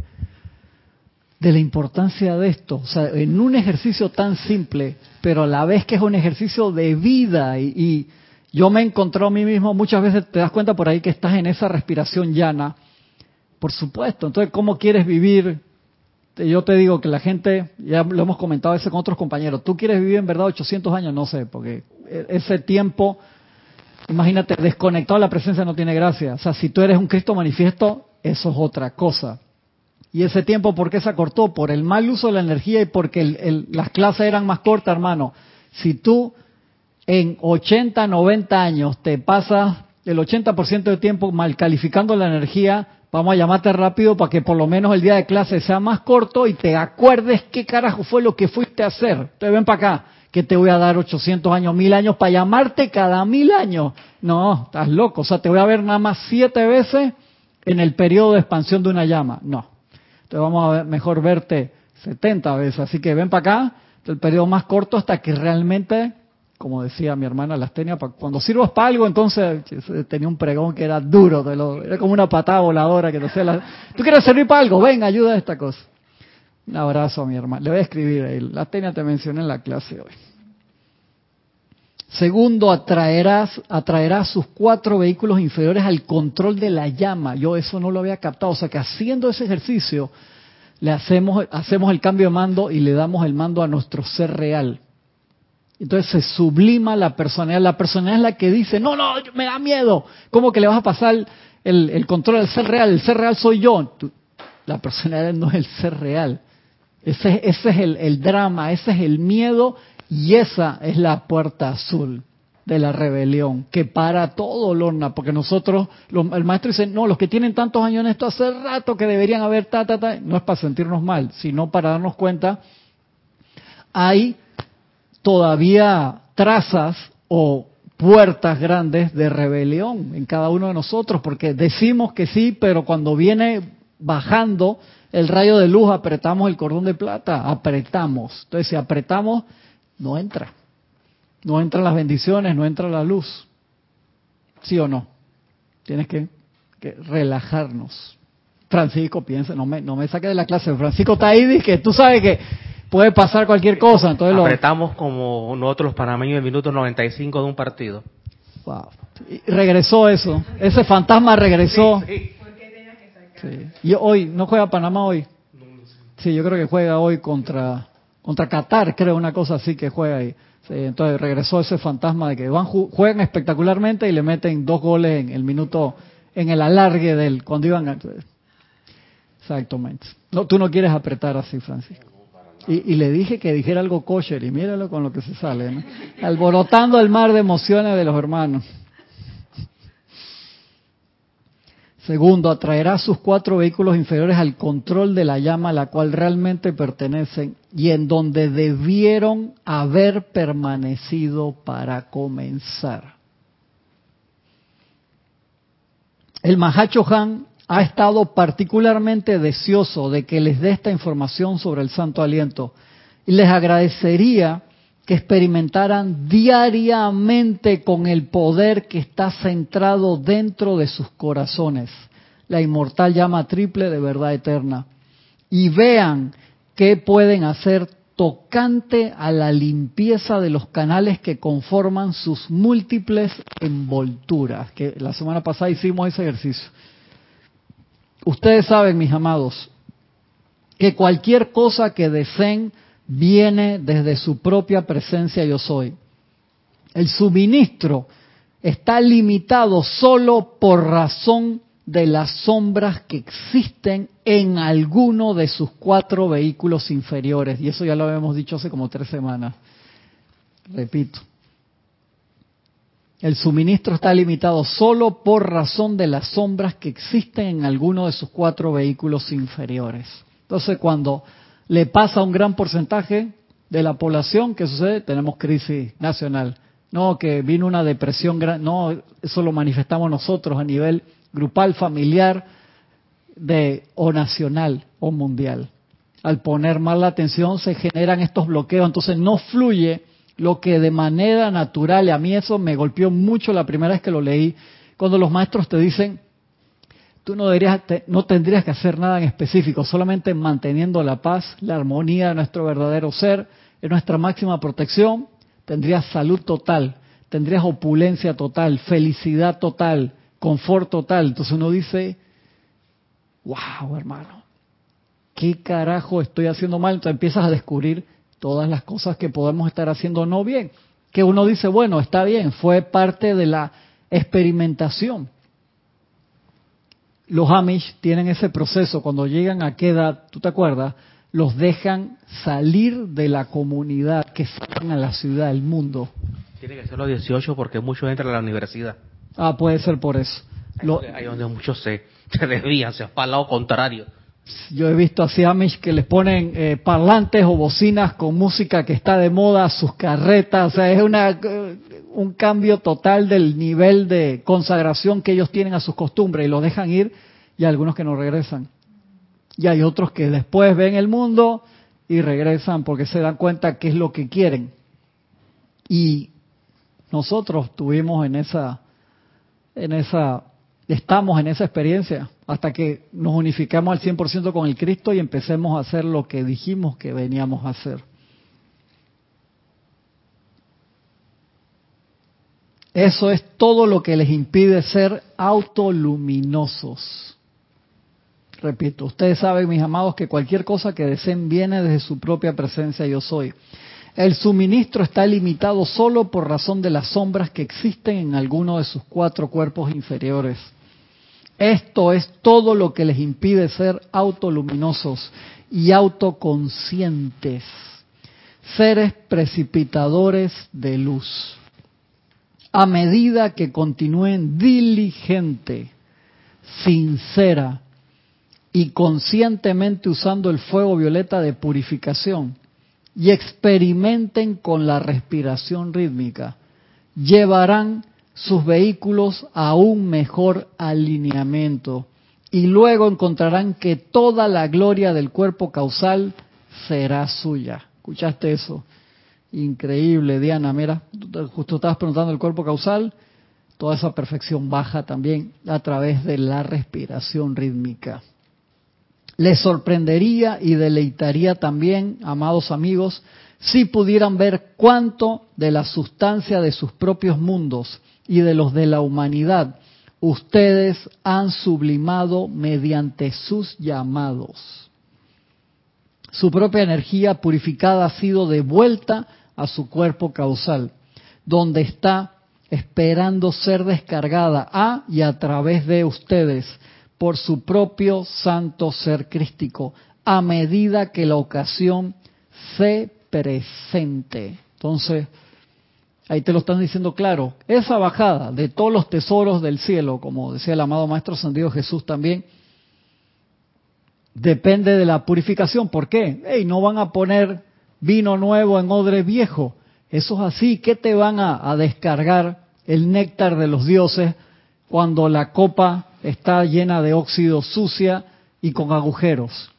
de la importancia de esto. O sea, en un ejercicio tan simple, pero a la vez que es un ejercicio de vida. Y, y yo me he encontrado a mí mismo, muchas veces te das cuenta por ahí que estás en esa respiración llana. Por supuesto. Entonces, ¿cómo quieres vivir? Yo te digo que la gente, ya lo hemos comentado veces con otros compañeros, ¿tú quieres vivir en verdad 800 años? No sé, porque ese tiempo, imagínate, desconectado de la presencia no tiene gracia. O sea, si tú eres un Cristo manifiesto, eso es otra cosa. Y ese tiempo, ¿por qué se acortó? Por el mal uso de la energía y porque el, el, las clases eran más cortas, hermano. Si tú en 80, 90 años te pasas el 80% del tiempo mal calificando la energía, vamos a llamarte rápido para que por lo menos el día de clase sea más corto y te acuerdes qué carajo fue lo que fuiste a hacer. Entonces ven para acá, que te voy a dar 800 años, mil años para llamarte cada mil años. No, estás loco. O sea, te voy a ver nada más siete veces en el periodo de expansión de una llama. No. Entonces vamos a ver, mejor verte 70 veces. Así que ven para acá, el periodo más corto hasta que realmente, como decía mi hermana las tenía, cuando sirvas para algo, entonces tenía un pregón que era duro, era como una patada voladora que te hacía la, ¿Tú quieres servir para algo? Ven, ayuda a esta cosa. Un abrazo a mi hermana. Le voy a escribir ahí. La tenia te mencioné en la clase hoy. Segundo, atraerás, atraerás sus cuatro vehículos inferiores al control de la llama. Yo eso no lo había captado. O sea que haciendo ese ejercicio, le hacemos, hacemos el cambio de mando y le damos el mando a nuestro ser real. Entonces se sublima la personalidad. La personalidad es la que dice, no, no, me da miedo. ¿Cómo que le vas a pasar el, control al ser real? El ser real soy yo. La personalidad no es el ser real. Ese, es el, drama, ese es el miedo y esa es la puerta azul de la rebelión, que para todo, Lorna, porque nosotros, el maestro dice, no, los que tienen tantos años en esto hace rato que deberían haber ta, ta, ta, no es para sentirnos mal, sino para darnos cuenta, hay todavía trazas o puertas grandes de rebelión en cada uno de nosotros, porque decimos que sí, pero cuando viene bajando el rayo de luz, apretamos el cordón de plata, apretamos. Entonces, si apretamos, no entra. No entran las bendiciones, no entra la luz. ¿Sí o no? Tienes que, que relajarnos. Francisco piensa, no me, no me saque de la clase. Francisco está ahí y que tú sabes que puede pasar cualquier cosa. Entonces Apretamos como nosotros los panameños en el minuto 95 de un partido. Wow. regresó eso. Ese fantasma regresó. Sí, Y hoy, ¿no juega Panamá hoy? Sí, yo creo que juega hoy contra, contra Qatar, creo, una cosa así que juega ahí. entonces regresó ese fantasma de que van juegan espectacularmente y le meten dos goles en el minuto, en el alargue del, cuando iban a... Exactamente. No, tú no quieres apretar así, Francisco. Y, le dije que dijera algo kosher y míralo con lo que se sale, ¿no? Alborotando el mar de emociones de los hermanos. Segundo, atraerá sus cuatro vehículos inferiores al control de la llama a la cual realmente pertenecen y en donde debieron haber permanecido para comenzar. El Mahacho Han ha estado particularmente deseoso de que les dé esta información sobre el Santo Aliento. Y les agradecería que experimentaran diariamente con el poder que está centrado dentro de sus corazones, la inmortal llama triple de verdad eterna, y vean qué pueden hacer tocante a la limpieza de los canales que conforman sus múltiples envolturas, que la semana pasada hicimos ese ejercicio. Ustedes saben, mis amados, que cualquier cosa que deseen viene desde su propia presencia yo soy. El suministro está limitado solo por razón de las sombras que existen en alguno de sus cuatro vehículos inferiores. Y eso ya lo habíamos dicho hace como tres semanas. Repito. El suministro está limitado solo por razón de las sombras que existen en alguno de sus cuatro vehículos inferiores. Entonces, cuando le pasa a un gran porcentaje de la población, ¿qué sucede? Tenemos crisis nacional. No, que vino una depresión, no, eso lo manifestamos nosotros a nivel grupal, familiar, de, o nacional o mundial. Al poner mal la atención se generan estos bloqueos, entonces no fluye lo que de manera natural, y a mí eso me golpeó mucho la primera vez que lo leí, cuando los maestros te dicen, tú no, deberías, no tendrías que hacer nada en específico, solamente manteniendo la paz, la armonía de nuestro verdadero ser, en nuestra máxima protección, tendrías salud total, tendrías opulencia total, felicidad total, confort total. Entonces uno dice, wow, hermano, ¿qué carajo estoy haciendo mal? Entonces empiezas a descubrir todas las cosas que podemos estar haciendo no bien. Que uno dice, bueno, está bien, fue parte de la experimentación. Los Amish tienen ese proceso, cuando llegan a qué edad, ¿tú te acuerdas? Los dejan salir de la comunidad, que salgan a la ciudad, al mundo. Tiene que ser los 18 porque muchos entran a la universidad. Ah, puede ser por eso. Ahí, donde, muchos se, se desvían, se para el lado contrario. Yo he visto así Amish que les ponen eh, parlantes o bocinas con música que está de moda, sus carretas, o sea, es una, eh, un cambio total del nivel de consagración que ellos tienen a sus costumbres y los dejan ir y algunos que no regresan. Y hay otros que después ven el mundo y regresan porque se dan cuenta qué es lo que quieren. Y nosotros tuvimos en esa, en esa, estamos en esa experiencia hasta que nos unificamos al 100% con el Cristo y empecemos a hacer lo que dijimos que veníamos a hacer. Eso es todo lo que les impide ser autoluminosos. Repito, ustedes saben, mis amados, que cualquier cosa que deseen viene desde su propia presencia yo soy. El suministro está limitado solo por razón de las sombras que existen en alguno de sus cuatro cuerpos inferiores. Esto es todo lo que les impide ser autoluminosos y autoconscientes, seres precipitadores de luz. A medida que continúen diligente, sincera y conscientemente usando el fuego violeta de purificación y experimenten con la respiración rítmica, llevarán sus vehículos a un mejor alineamiento y luego encontrarán que toda la gloria del cuerpo causal será suya. ¿Escuchaste eso? Increíble, Diana. Mira, justo estabas preguntando el cuerpo causal. Toda esa perfección baja también a través de la respiración rítmica. Les sorprendería y deleitaría también, amados amigos, si pudieran ver cuánto de la sustancia de sus propios mundos y de los de la humanidad ustedes han sublimado mediante sus llamados. Su propia energía purificada ha sido devuelta a su cuerpo causal, donde está esperando ser descargada a y a través de ustedes por su propio santo ser crístico, a medida que la ocasión se presente. Entonces, ahí te lo están diciendo claro, esa bajada de todos los tesoros del cielo, como decía el amado Maestro Sandido Jesús también, depende de la purificación. ¿Por qué? Hey, no van a poner vino nuevo en odre viejo. Eso es así. ¿Qué te van a, descargar el néctar de los dioses cuando la copa está llena de óxido sucia y con agujeros?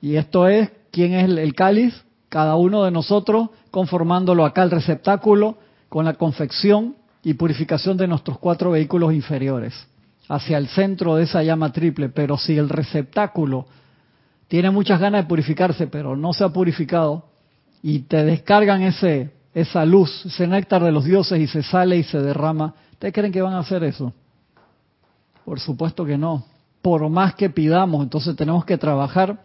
Y esto es, ¿quién es el, cáliz? Cada uno de nosotros conformándolo acá el receptáculo con la confección y purificación de nuestros cuatro vehículos inferiores hacia el centro de esa llama triple. Pero si el receptáculo tiene muchas ganas de purificarse, pero no se ha purificado, y te descargan ese esa luz, ese néctar de los dioses y se sale y se derrama, ¿ustedes creen que van a hacer eso? Por supuesto que no. Por más que pidamos, entonces tenemos que trabajar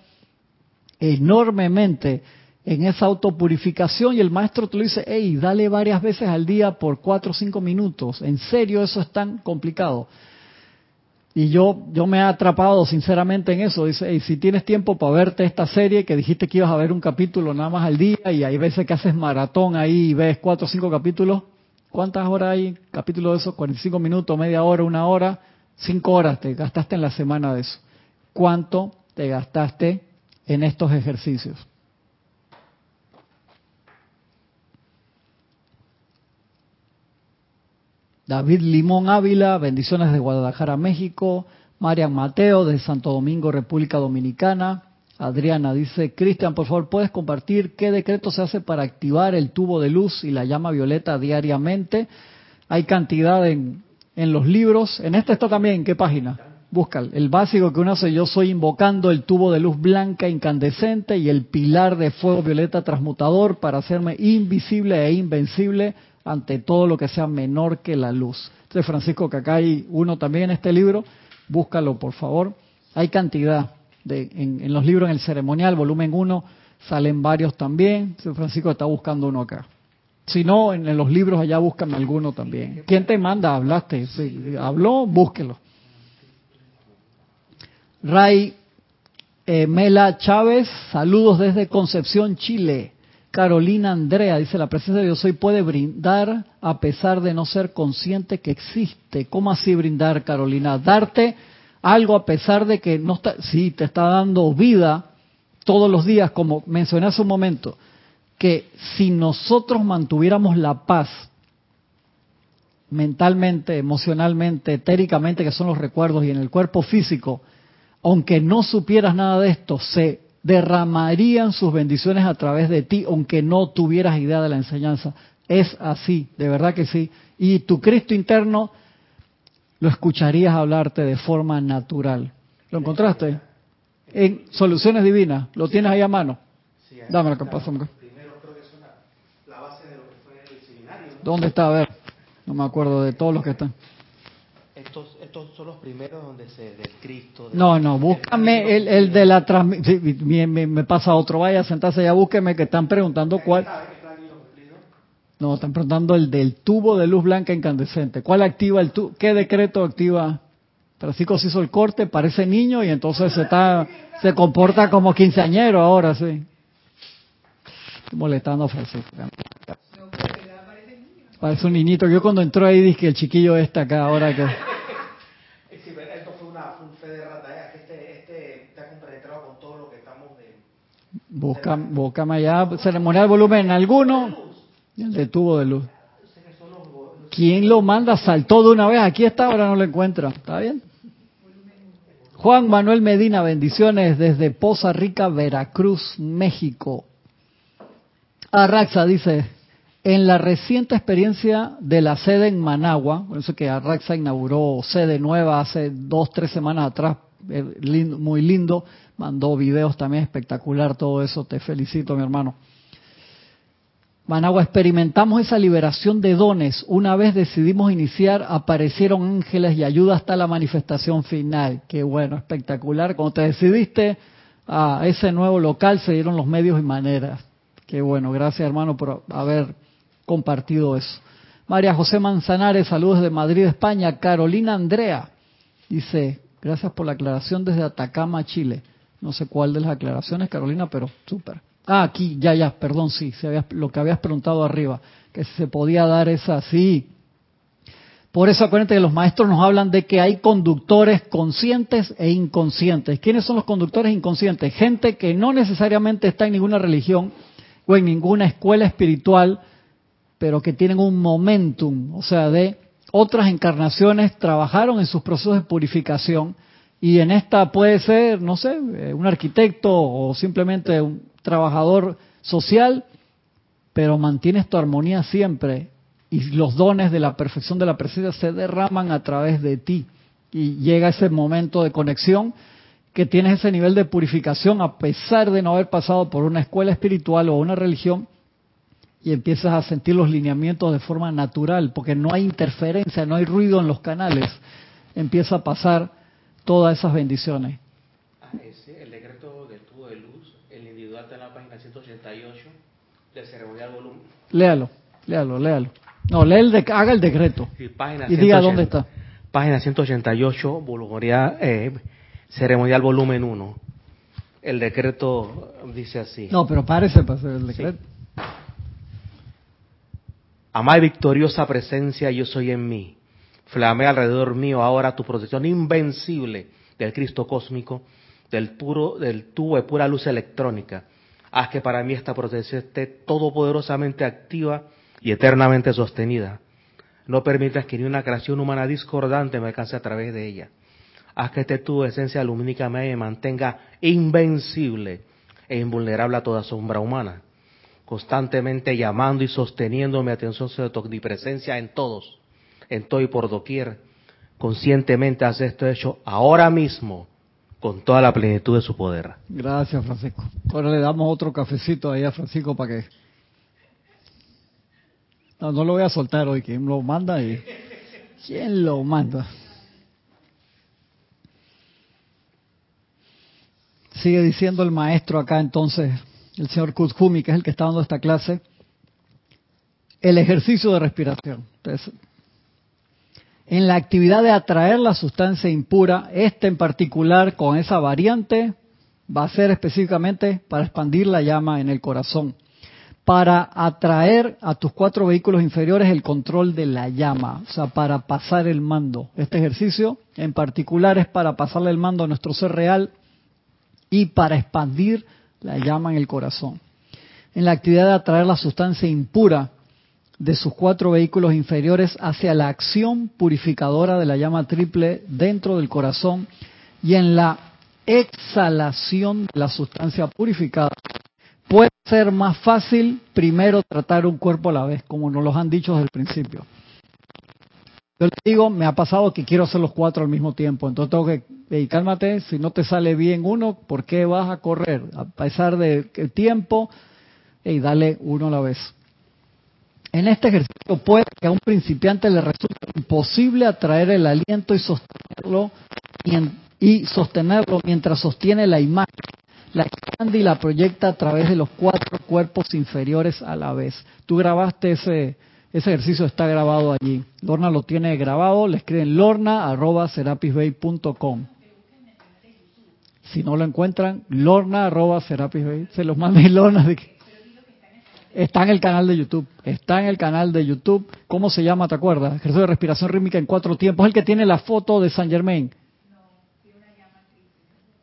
enormemente en esa autopurificación y el maestro te lo dice, hey, dale varias veces al día por cuatro o cinco minutos. En serio, eso es tan complicado. Y yo, yo me he atrapado sinceramente en eso. Dice, si tienes tiempo para verte esta serie, que dijiste que ibas a ver un capítulo nada más al día, y hay veces que haces maratón ahí y ves cuatro o cinco capítulos, ¿cuántas horas hay? Capítulo de esos, 45 minutos, media hora, una hora, cinco horas te gastaste en la semana de eso. ¿Cuánto te gastaste en estos ejercicios? David Limón Ávila, bendiciones de Guadalajara, México. Marian Mateo de Santo Domingo, República Dominicana. Adriana dice, Cristian, por favor, ¿puedes compartir qué decreto se hace para activar el tubo de luz y la llama violeta diariamente? Hay cantidad en, en los libros. En este está también, ¿qué página? Busca el básico que uno hace, yo soy invocando el tubo de luz blanca incandescente y el pilar de fuego violeta transmutador para hacerme invisible e invencible ante todo lo que sea menor que la luz. Entonces, Francisco, que acá hay uno también en este libro, búscalo por favor. Hay cantidad de, en, los libros, en el ceremonial, volumen 1, salen varios también. Francisco está buscando uno acá. Si no, en, los libros allá búscame alguno también. ¿Quién te manda? Hablaste. Sí, habló, búsquelo. Ray eh, Mela Chávez, saludos desde Concepción, Chile. Carolina Andrea dice, la presencia de Dios hoy puede brindar a pesar de no ser consciente que existe. ¿Cómo así brindar, Carolina? Darte algo a pesar de que no está, sí, te está dando vida todos los días, como mencioné hace un momento, que si nosotros mantuviéramos la paz mentalmente, emocionalmente, etéricamente, que son los recuerdos, y en el cuerpo físico, aunque no supieras nada de esto, se derramarían sus bendiciones a través de ti, aunque no tuvieras idea de la enseñanza. Es así, de verdad que sí. Y tu Cristo interno lo escucharías hablarte de forma natural. ¿Lo encontraste? En Soluciones Divinas, ¿lo tienes ahí a mano? Dame la pasa. ¿Dónde está? A ver, no me acuerdo de todos los que están estos son los primeros donde se del Cristo. no, no, búscame el, el de la transmisión. Me, pasa otro, vaya sentarse ya, búsqueme que están preguntando cuál. No, están preguntando el del tubo de luz blanca incandescente. ¿Cuál activa el tubo? ¿Qué decreto activa? Francisco se hizo el corte, parece niño y entonces se está, se comporta como quinceañero ahora, sí. Estoy molestando a Francisco. Parece un niñito. Yo cuando entró ahí dije que el chiquillo está acá ahora que... Busca, búscame allá, ceremonial volumen alguno, el de tubo de luz. ¿Quién lo manda? Saltó de una vez, aquí está, ahora no lo encuentra. ¿Está bien? Juan Manuel Medina, bendiciones desde Poza Rica, Veracruz, México. Arraxa dice, en la reciente experiencia de la sede en Managua, por eso que Arraxa inauguró sede nueva hace dos, tres semanas atrás, muy lindo, mandó videos también espectacular, todo eso, te felicito mi hermano. Managua, experimentamos esa liberación de dones. Una vez decidimos iniciar, aparecieron ángeles y ayuda hasta la manifestación final. Qué bueno, espectacular. Cuando te decidiste a ese nuevo local, se dieron los medios y maneras. Qué bueno, gracias hermano por haber compartido eso. María José Manzanares, saludos de Madrid, España. Carolina Andrea dice, gracias por la aclaración desde Atacama, Chile. No sé cuál de las aclaraciones, Carolina, pero súper. Ah, aquí, ya, ya, perdón, sí, lo que habías preguntado arriba, que se podía dar esa, sí. Por eso acuérdense que los maestros nos hablan de que hay conductores conscientes e inconscientes. ¿Quiénes son los conductores inconscientes? Gente que no necesariamente está en ninguna religión o en ninguna escuela espiritual, pero que tienen un momentum, o sea, de otras encarnaciones trabajaron en sus procesos de purificación y en esta puede ser, no sé, eh, un arquitecto o simplemente un trabajador social, pero mantienes tu armonía siempre y los dones de la perfección de la presencia se derraman a través de ti. Y llega ese momento de conexión que tienes ese nivel de purificación a pesar de no haber pasado por una escuela espiritual o una religión y empiezas a sentir los lineamientos de forma natural porque no hay interferencia, no hay ruido en los canales, empieza a pasar todas esas bendiciones. del ceremonial volumen. Léalo, léalo, léalo. No, lee el haga el decreto y diga dónde está. Página 188, eh, ceremonial volumen 1. El decreto dice así. No, pero párese para hacer el decreto. Amada victoriosa presencia, yo soy en mí. Flame alrededor mío ahora tu protección invencible del Cristo cósmico, del puro, del tubo de pura luz electrónica haz que para mí esta protección esté todopoderosamente activa y eternamente sostenida. No permitas que ni una creación humana discordante me alcance a través de ella. Haz que este tu esencia lumínica me mantenga invencible e invulnerable a toda sombra humana, constantemente llamando y sosteniendo mi atención sobre tu presencia en todos, en todo y por doquier. Conscientemente haz esto hecho ahora mismo con toda la plenitud de su poder. Gracias, Francisco. Ahora le damos otro cafecito ahí a Francisco para que... No, no lo voy a soltar hoy, ¿quién lo manda? Y... ¿Quién lo manda? Sigue diciendo el maestro acá entonces, el señor Kuzhumi, que es el que está dando esta clase, el ejercicio de respiración. En la actividad de atraer la sustancia impura, este en particular con esa variante va a ser específicamente para expandir la llama en el corazón, para atraer a tus cuatro vehículos inferiores el control de la llama, o sea, para pasar el mando. Este ejercicio en particular es para pasarle el mando a nuestro ser real y para expandir la llama en el corazón. En la actividad de atraer la sustancia impura, de sus cuatro vehículos inferiores hacia la acción purificadora de la llama triple dentro del corazón y en la exhalación de la sustancia purificada. Puede ser más fácil primero tratar un cuerpo a la vez, como nos lo han dicho desde el principio. Yo le digo, me ha pasado que quiero hacer los cuatro al mismo tiempo, entonces tengo que, cálmate, si no te sale bien uno, ¿por qué vas a correr? A pesar del tiempo, y dale uno a la vez. En este ejercicio puede que a un principiante le resulte imposible atraer el aliento y sostenerlo, y sostenerlo mientras sostiene la imagen, la expande y la proyecta a través de los cuatro cuerpos inferiores a la vez. Tú grabaste ese, ese ejercicio, está grabado allí. Lorna lo tiene grabado, le escriben lorna.serapisbay.com. Si no lo encuentran, lorna.serapisbay. Se los manda Lorna. Está en el canal de YouTube. Está en el canal de YouTube. ¿Cómo se llama? ¿Te acuerdas? Ejercicio de respiración rítmica en cuatro tiempos. El que tiene la foto de San Germain.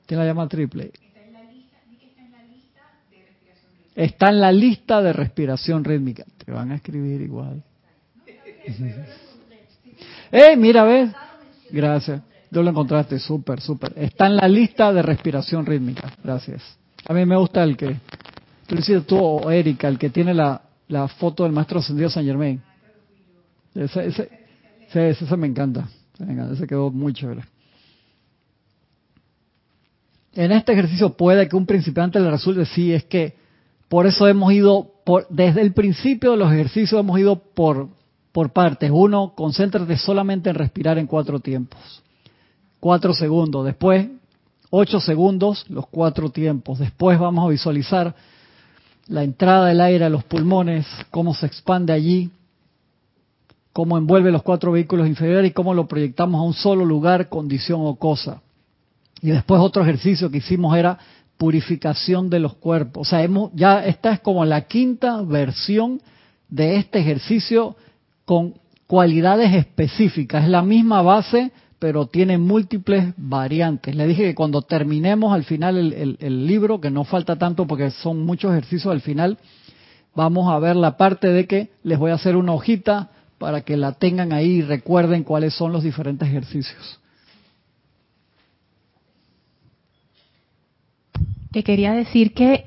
La llama triple. Está en la lista, está en la lista de respiración rítmica. Está en la lista de respiración rítmica. Te van a escribir igual. ¡Eh, mira, ves! Gracias. Yo lo encontraste, súper, súper. Está en la lista de respiración rítmica. Gracias. A mí me gusta el que Tú tú o Erika, el que tiene la, la foto del maestro ascendido San Germain. Ese, ese, ese, me encanta. Ese quedó muy chévere. en este ejercicio puede que un principiante le resulte, sí, es que por eso hemos ido, por, desde el principio de los ejercicios hemos ido por, por partes. Uno, concéntrate solamente en respirar en cuatro tiempos. Cuatro segundos. Después, ocho segundos, los cuatro tiempos. Después vamos a visualizar la entrada del aire a los pulmones, cómo se expande allí, cómo envuelve los cuatro vehículos inferiores y cómo lo proyectamos a un solo lugar, condición o cosa. Y después otro ejercicio que hicimos era purificación de los cuerpos. O sea, hemos, ya esta es como la quinta versión de este ejercicio con cualidades específicas. Es la misma base, pero tiene múltiples variantes. Le dije que cuando terminemos al final el, libro, que no falta tanto porque son muchos ejercicios al final, vamos a ver la parte de que les voy a hacer una hojita para que la tengan ahí y recuerden cuáles son los diferentes ejercicios. Te quería decir que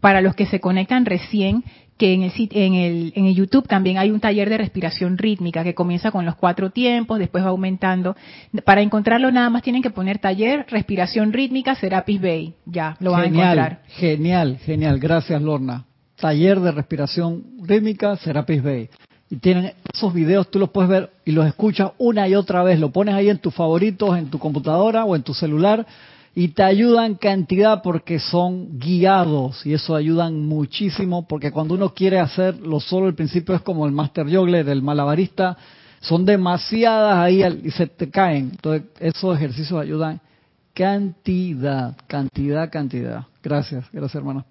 para los que se conectan recién, que en el, en, el, en el YouTube también hay un taller de respiración rítmica que comienza con los cuatro tiempos, después va aumentando. Para encontrarlo nada más tienen que poner taller respiración rítmica Serapis Bay. Ya, lo van a encontrar. Genial, genial. Gracias, Lorna. Taller de respiración rítmica Serapis Bay. Y tienen esos videos, tú los puedes ver y los escuchas una y otra vez. Lo pones ahí en tus favoritos, en tu computadora o en tu celular y te ayudan cantidad porque son guiados y eso ayudan muchísimo porque cuando uno quiere hacerlo solo al principio es como el Master Jogler, el malabarista, son demasiadas ahí y se te caen. Entonces esos ejercicios ayudan cantidad, cantidad, cantidad. Gracias, gracias hermana.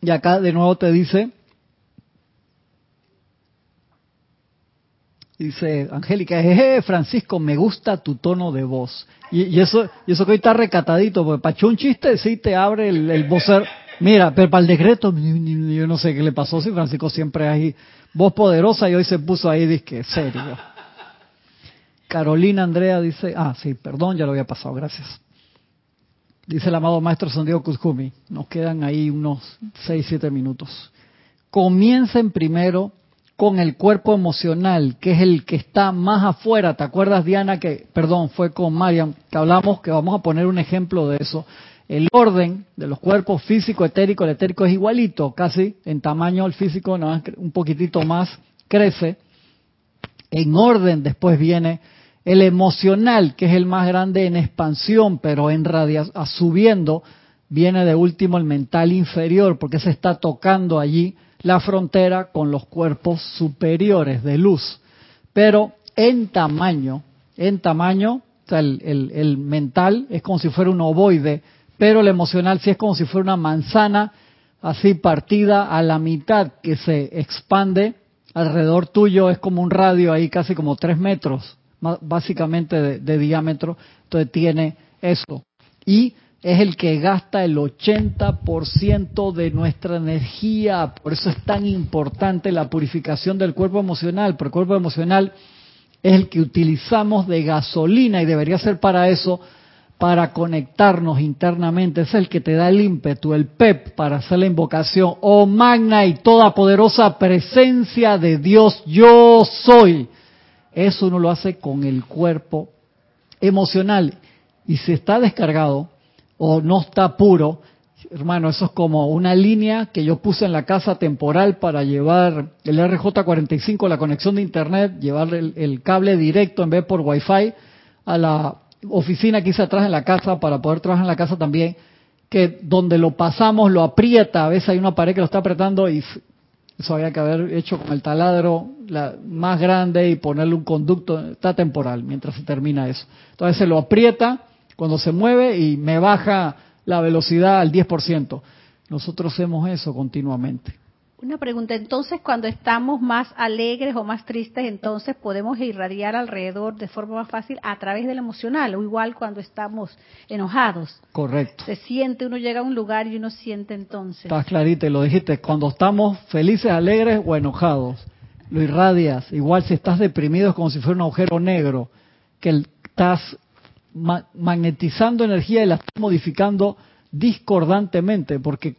Y acá de nuevo te dice, Dice Angélica, jeje, Francisco, me gusta tu tono de voz. Y, eso y eso que hoy está recatadito, porque para un chiste sí te abre el, vocer. Mira, pero para el decreto, yo no sé qué le pasó, si Francisco siempre ahí, voz poderosa y hoy se puso ahí, dice serio. Carolina Andrea dice, ah, sí, perdón, ya lo había pasado, gracias. Dice el amado maestro Santiago Kuzkumi, nos quedan ahí unos 6, 7 minutos. Comiencen primero con el cuerpo emocional, que es el que está más afuera. ¿Te acuerdas, Diana, que, perdón, fue con Mariam, que hablamos que vamos a poner un ejemplo de eso? El orden de los cuerpos físico, etérico, el etérico es igualito, casi en tamaño el físico, un poquitito más crece. En orden después viene el emocional, que es el más grande en expansión, pero en radia subiendo, viene de último el mental inferior, porque se está tocando allí la frontera con los cuerpos superiores de luz. Pero en tamaño, en tamaño, el, mental es como si fuera un ovoide, pero el emocional sí es como si fuera una manzana así partida a la mitad que se expande alrededor tuyo, es como un radio ahí casi como tres metros, básicamente de, de diámetro, entonces tiene eso. Y es el que gasta el 80% de nuestra energía. Por eso es tan importante la purificación del cuerpo emocional, porque el cuerpo emocional es el que utilizamos de gasolina y debería ser para eso, para conectarnos internamente. Es el que te da el ímpetu, el pep para hacer la invocación. Oh magna y toda poderosa presencia de Dios, yo soy. Eso uno lo hace con el cuerpo emocional. Y si está descargado, o no está puro, hermano, eso es como una línea que yo puse en la casa temporal para llevar el RJ45, la conexión de internet, llevar el, cable directo en vez por wifi a la oficina que hice atrás en la casa para poder trabajar en la casa también, que donde lo pasamos lo aprieta, a veces hay una pared que lo está apretando y eso había que haber hecho con el taladro la, más grande y ponerle un conducto, está temporal mientras se termina eso. Entonces se lo aprieta cuando se mueve y me baja la velocidad al 10%. Nosotros hacemos eso continuamente. Una pregunta, entonces cuando estamos más alegres o más tristes, entonces podemos irradiar alrededor de forma más fácil a través del emocional, o igual cuando estamos enojados. Correcto. Se siente, uno llega a un lugar y uno siente entonces. Estás clarita, lo dijiste, cuando estamos felices, alegres o enojados, lo irradias. Igual si estás deprimido es como si fuera un agujero negro, que estás magnetizando energía y la está modificando discordantemente, porque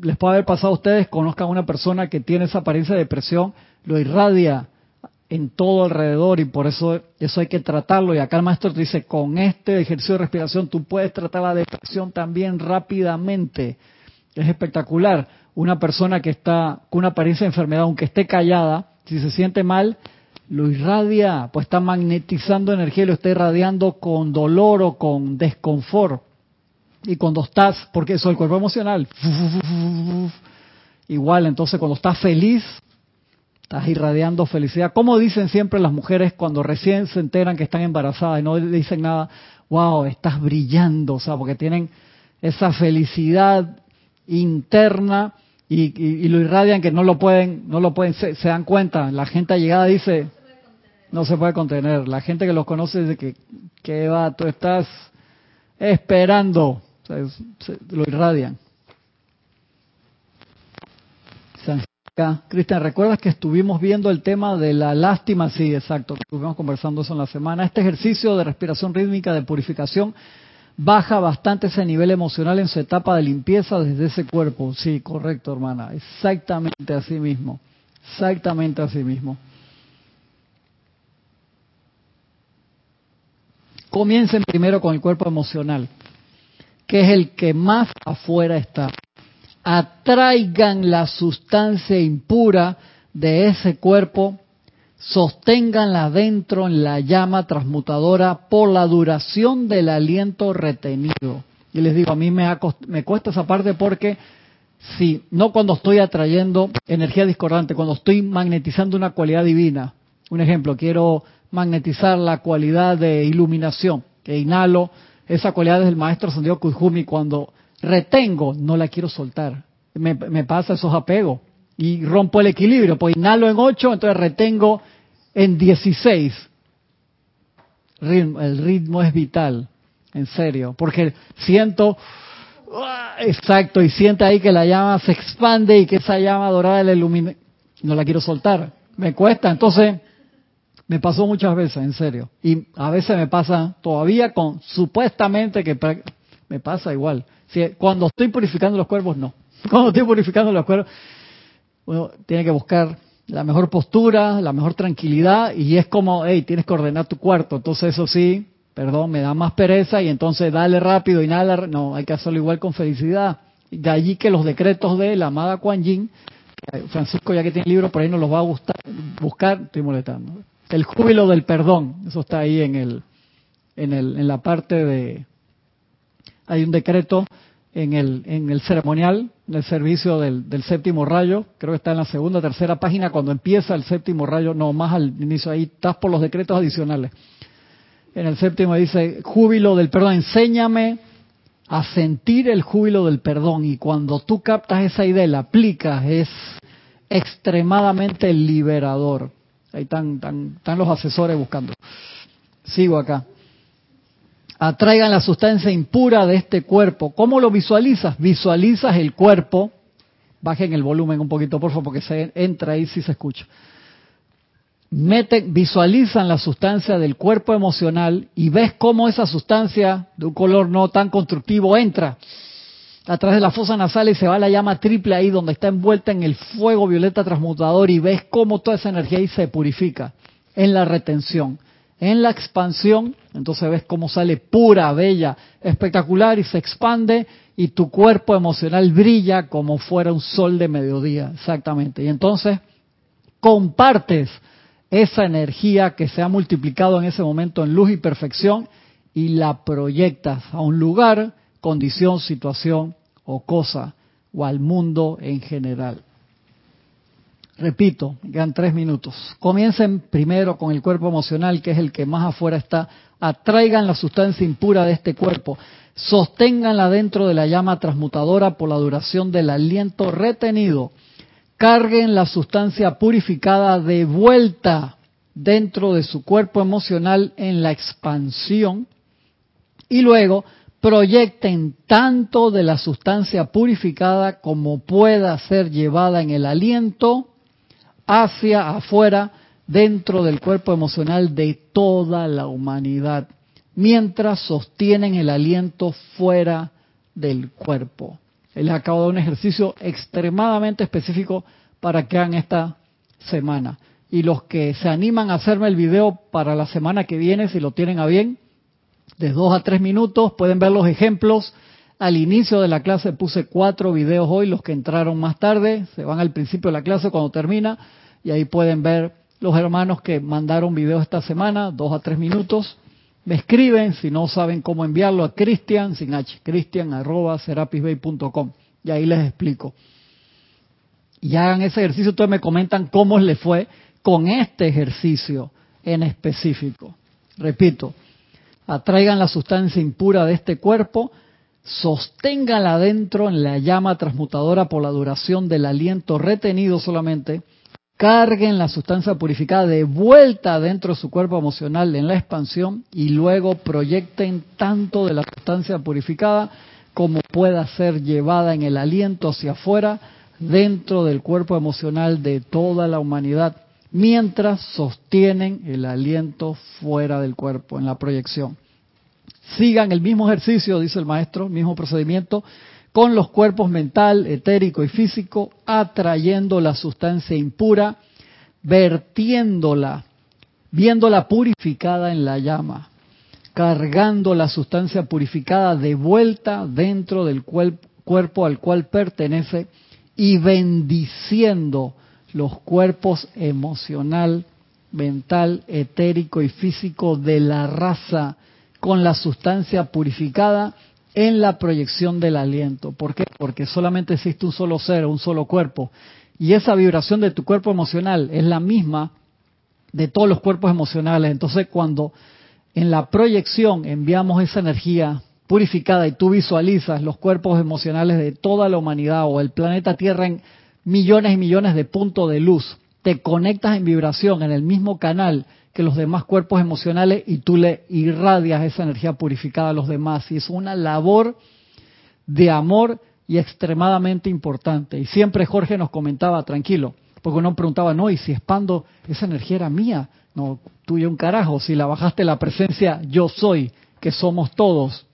les puede haber pasado a ustedes, conozcan a una persona que tiene esa apariencia de depresión, lo irradia en todo alrededor y por eso eso hay que tratarlo. Y acá el maestro te dice, con este ejercicio de respiración tú puedes tratar la depresión también rápidamente. Es espectacular. Una persona que está con una apariencia de enfermedad, aunque esté callada, si se siente mal, lo irradia, pues está magnetizando energía lo está irradiando con dolor o con desconfort. Y cuando estás, porque eso es el cuerpo emocional, igual, entonces cuando estás feliz, estás irradiando felicidad. Como dicen siempre las mujeres cuando recién se enteran que están embarazadas y no dicen nada, wow, estás brillando, o sea, porque tienen esa felicidad interna y, lo irradian que no lo pueden, no lo pueden, se, dan cuenta. La gente llegada dice, no se puede contener. La gente que los conoce dice que, que va, tú estás esperando lo irradian. Cristian, ¿recuerdas que estuvimos viendo el tema de la lástima? Sí, exacto, estuvimos conversando eso en la semana. Este ejercicio de respiración rítmica de purificación baja bastante ese nivel emocional en su etapa de limpieza desde ese cuerpo. Sí, correcto, hermana, exactamente así mismo, exactamente así mismo. Comiencen primero con el cuerpo emocional que es el que más afuera está. Atraigan la sustancia impura de ese cuerpo, sosténganla dentro en la llama transmutadora por la duración del aliento retenido. Y les digo, a mí me, me cuesta esa parte porque si no cuando estoy atrayendo energía discordante, cuando estoy magnetizando una cualidad divina. Un ejemplo, quiero magnetizar la cualidad de iluminación, que inhalo esa cualidad del maestro Santiago Kujumi, cuando retengo, no la quiero soltar. Me, pasa esos apegos y rompo el equilibrio, pues inhalo en 8, entonces retengo en 16. el ritmo es vital, en serio, porque siento, ¡ah! exacto, y siente ahí que la llama se expande y que esa llama dorada la ilumina, no la quiero soltar, me cuesta, entonces me pasó muchas veces, en serio. Y a veces me pasa todavía con supuestamente que me pasa igual. Si, cuando estoy purificando los cuerpos, no. Cuando estoy purificando los cuerpos, uno tiene que buscar la mejor postura, la mejor tranquilidad y es como, hey, tienes que ordenar tu cuarto. Entonces eso sí, perdón, me da más pereza y entonces dale rápido y nada, no, hay que hacerlo igual con felicidad. De allí que los decretos de la amada Kuan Yin, Francisco ya que tiene el libro, por ahí nos los va a gustar, buscar, estoy molestando el júbilo del perdón. Eso está ahí en el, en el, en la parte de, hay un decreto en el, en el ceremonial, en el servicio del, séptimo rayo, creo que está en la segunda, tercera página, cuando empieza el séptimo rayo, no, más al inicio, ahí estás por los decretos adicionales. En el séptimo dice, júbilo del perdón, enséñame a sentir el júbilo del perdón y cuando tú captas esa idea y la aplicas es extremadamente liberador. Ahí están, están, los asesores buscando. Sigo acá. Atraigan la sustancia impura de este cuerpo. ¿Cómo lo visualizas? Visualizas el cuerpo. Bajen el volumen un poquito, por favor, porque se entra ahí si se escucha. Meten, visualizan la sustancia del cuerpo emocional y ves cómo esa sustancia de un color no tan constructivo entra a través de la fosa nasal y se va la llama triple ahí donde está envuelta en el fuego violeta transmutador y ves cómo toda esa energía ahí se purifica en la retención. En la expansión, entonces ves cómo sale pura, bella, espectacular y se expande y tu cuerpo emocional brilla como fuera un sol de mediodía, exactamente. Y entonces compartes esa energía que se ha multiplicado en ese momento en luz y perfección y la proyectas a un lugar condición, situación o cosa, o al mundo en general. Repito, quedan tres minutos. Comiencen primero con el cuerpo emocional, que es el que más afuera está. Atraigan la sustancia impura de este cuerpo. Sosténganla dentro de la llama transmutadora por la duración del aliento retenido. Carguen la sustancia purificada de vuelta dentro de su cuerpo emocional en la expansión. Y luego proyecten tanto de la sustancia purificada como pueda ser llevada en el aliento hacia afuera dentro del cuerpo emocional de toda la humanidad, mientras sostienen el aliento fuera del cuerpo. Les acabo de dar un ejercicio extremadamente específico para que hagan esta semana. y los que se animan a hacerme el video para la semana que viene, si lo tienen a bien, de dos a tres minutos, pueden ver los ejemplos. Al inicio de la clase puse cuatro videos hoy, los que entraron más tarde, se van al principio de la clase cuando termina, y ahí pueden ver los hermanos que mandaron videos esta semana, dos a tres minutos. Me escriben, si no saben cómo enviarlo, a Cristian, sin H, cristian arroba serapisbay.com, y ahí les explico. Y hagan ese ejercicio, ustedes me comentan cómo les fue con este ejercicio en específico. Repito, atraigan la sustancia impura de este cuerpo, sosténganla dentro en la llama transmutadora por la duración del aliento retenido solamente, carguen la sustancia purificada de vuelta dentro de su cuerpo emocional en la expansión y luego proyecten tanto de la sustancia purificada como pueda ser llevada en el aliento hacia afuera dentro del cuerpo emocional de toda la humanidad mientras sostienen el aliento fuera del cuerpo en la proyección. Sigan el mismo ejercicio, dice el maestro, mismo procedimiento, con los cuerpos mental, etérico y físico, atrayendo la sustancia impura, vertiéndola, viéndola purificada en la llama, cargando la sustancia purificada de vuelta dentro del cuerpo al cual pertenece y bendiciendo los cuerpos emocional, mental, etérico y físico de la raza con la sustancia purificada en la proyección del aliento. ¿Por qué? Porque solamente existe un solo ser, un solo cuerpo. Y esa vibración de tu cuerpo emocional es la misma de todos los cuerpos emocionales. Entonces, cuando en la proyección enviamos esa energía purificada y tú visualizas los cuerpos emocionales de toda la humanidad o el planeta Tierra en millones y millones de puntos de luz, te conectas en vibración en el mismo canal que los demás cuerpos emocionales y tú le irradias esa energía purificada a los demás. Y es una labor de amor y extremadamente importante. Y siempre Jorge nos comentaba, tranquilo, porque uno preguntaba, no, y si expando, esa energía era mía, no, tuya un carajo, si la bajaste la presencia, yo soy, que somos todos,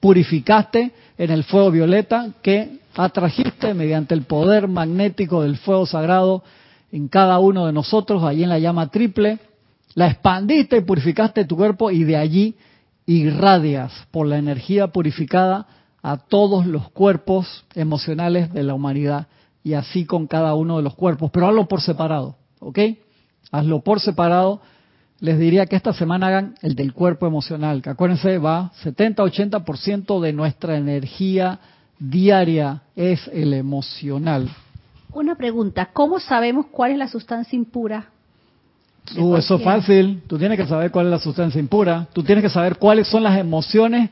purificaste en el fuego violeta que atrajiste mediante el poder magnético del fuego sagrado en cada uno de nosotros, allí en la llama triple, la expandiste y purificaste tu cuerpo y de allí irradias por la energía purificada a todos los cuerpos emocionales de la humanidad y así con cada uno de los cuerpos, pero hazlo por separado, ¿ok? Hazlo por separado. Les diría que esta semana hagan el del cuerpo emocional, que acuérdense, va 70-80% de nuestra energía diaria es el emocional. Una pregunta, ¿cómo sabemos cuál es la sustancia impura Uh, eso es fácil. Tú tienes que saber cuál es la sustancia impura. Tú tienes que saber cuáles son las emociones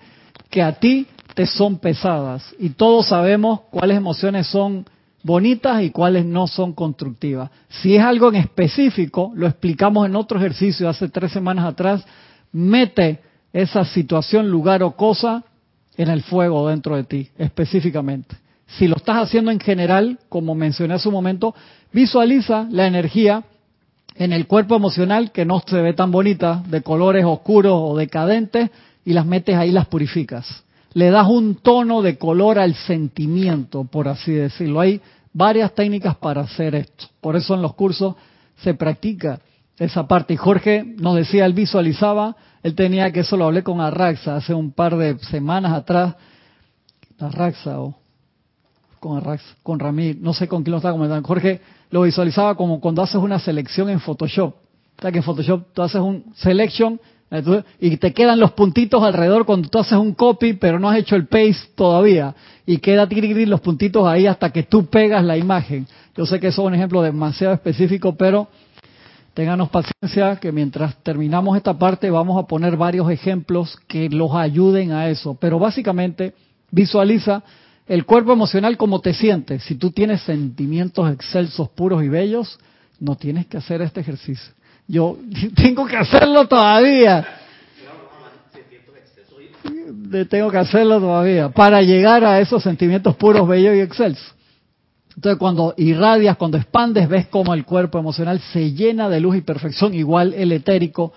que a ti te son pesadas. Y todos sabemos cuáles emociones son bonitas y cuáles no son constructivas. Si es algo en específico, lo explicamos en otro ejercicio hace tres semanas atrás, mete esa situación, lugar o cosa en el fuego dentro de ti, específicamente. Si lo estás haciendo en general, como mencioné hace un momento, visualiza la energía en el cuerpo emocional que no se ve tan bonita, de colores oscuros o decadentes, y las metes ahí, las purificas. Le das un tono de color al sentimiento, por así decirlo. Hay varias técnicas para hacer esto. Por eso en los cursos se practica esa parte. Y Jorge nos decía, él visualizaba, él tenía que eso lo hablé con Arraxa hace un par de semanas atrás. Arraxa o con Arraxa, con Ramírez, no sé con quién lo estaba comentando. Jorge lo visualizaba como cuando haces una selección en Photoshop. O sea que en Photoshop tú haces un selection y te quedan los puntitos alrededor cuando tú haces un copy, pero no has hecho el paste todavía. Y queda los puntitos ahí hasta que tú pegas la imagen. Yo sé que eso es un ejemplo demasiado específico, pero ténganos paciencia que mientras terminamos esta parte vamos a poner varios ejemplos que los ayuden a eso. Pero básicamente visualiza el cuerpo emocional, ¿cómo te sientes? Si tú tienes sentimientos excelsos, puros y bellos, no tienes que hacer este ejercicio. Yo tengo que hacerlo todavía. Tengo que hacerlo todavía para llegar a esos sentimientos puros, bellos y excelsos. Entonces, cuando irradias, cuando expandes, ves cómo el cuerpo emocional se llena de luz y perfección, igual el etérico,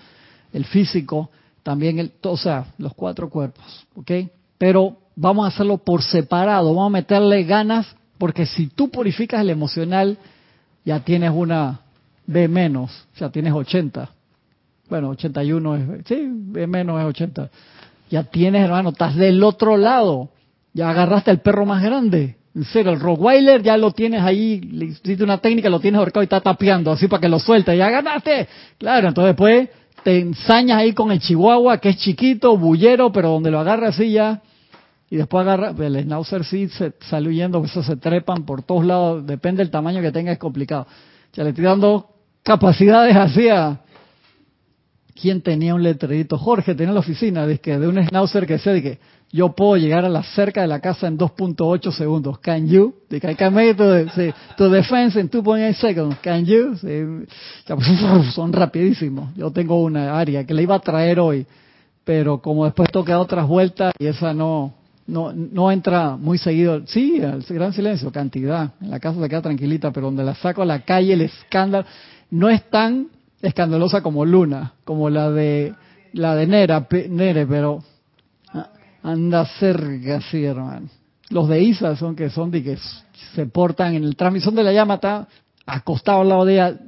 el físico, también el, o sea, los cuatro cuerpos, ¿ok? Pero vamos a hacerlo por separado, vamos a meterle ganas, porque si tú purificas el emocional, ya tienes una B menos, sea, tienes 80. Bueno, 81 es, sí, B menos es 80. Ya tienes, hermano, estás del otro lado. Ya agarraste el perro más grande. En serio, el Rottweiler ya lo tienes ahí, le hiciste una técnica, lo tienes ahorcado y está tapeando, así para que lo suelte. Ya ganaste. Claro, entonces después te ensañas ahí con el Chihuahua, que es chiquito, bullero, pero donde lo agarra así ya. Y después agarra, el Schnauzer sí se sale huyendo, eso se trepan por todos lados, depende del tamaño que tenga, es complicado. Ya le estoy dando capacidades así a... ¿Quién tenía un letrerito? Jorge tenía en la oficina, de, que, de un Schnauzer que se de que yo puedo llegar a la cerca de la casa en 2.8 segundos. Can you? De que make to, defense in 2.8 seconds. Can you? Pues, son rapidísimos. Yo tengo una área que le iba a traer hoy, pero como después toqué otras vueltas y esa no, no, no entra muy seguido. Sí, el gran silencio, cantidad. En la casa se queda tranquilita, pero donde la saco a la calle, el escándalo, no es tan escandalosa como Luna, como la de la de Nera, Nere, pero anda cerca, sí, hermano. Los de Isa son que son de que se portan en el transmisión de la llama, está acostado al lado de ella.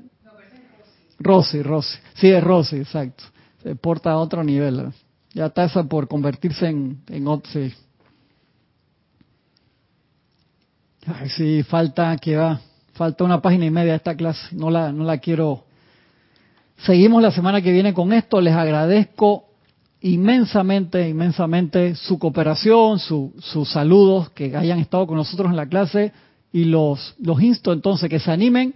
Rosy, Rosy. Sí, es Rosy, exacto. Se porta a otro nivel. Ya está esa por convertirse en, en. Ay, sí, falta que va. Falta una página y media de esta clase. No la, no la quiero. Seguimos la semana que viene con esto. Les agradezco inmensamente, inmensamente su cooperación, su, sus saludos, que hayan estado con nosotros en la clase y los, insto entonces que se animen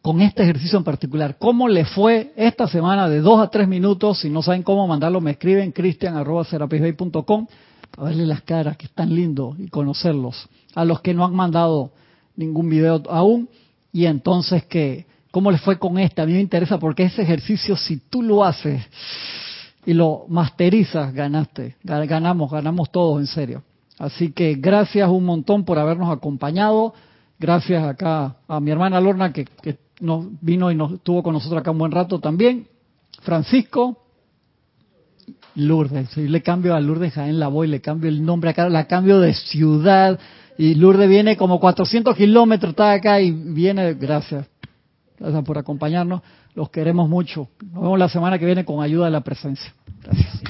con este ejercicio en particular. ¿Cómo le fue esta semana de dos a tres minutos? Si no saben cómo mandarlo, me escriben cristian.com a verle las caras, que están lindos, y conocerlos. A los que no han mandado ningún video aún, y entonces que, ¿cómo les fue con este? A mí me interesa porque ese ejercicio, si tú lo haces, y lo masterizas, ganaste. Ganamos, ganamos todos, en serio. Así que gracias un montón por habernos acompañado. Gracias acá a mi hermana Lorna que, nos vino y nos estuvo con nosotros acá un buen rato también. Francisco, Lourdes. Si le cambio a Lourdes Jaén la voy, le cambio el nombre acá, la cambio de ciudad. Y Lourdes viene como 400 kilómetros, está acá y viene, gracias. Gracias por acompañarnos. Los queremos mucho. Nos vemos la semana que viene con ayuda de la presencia. Gracias.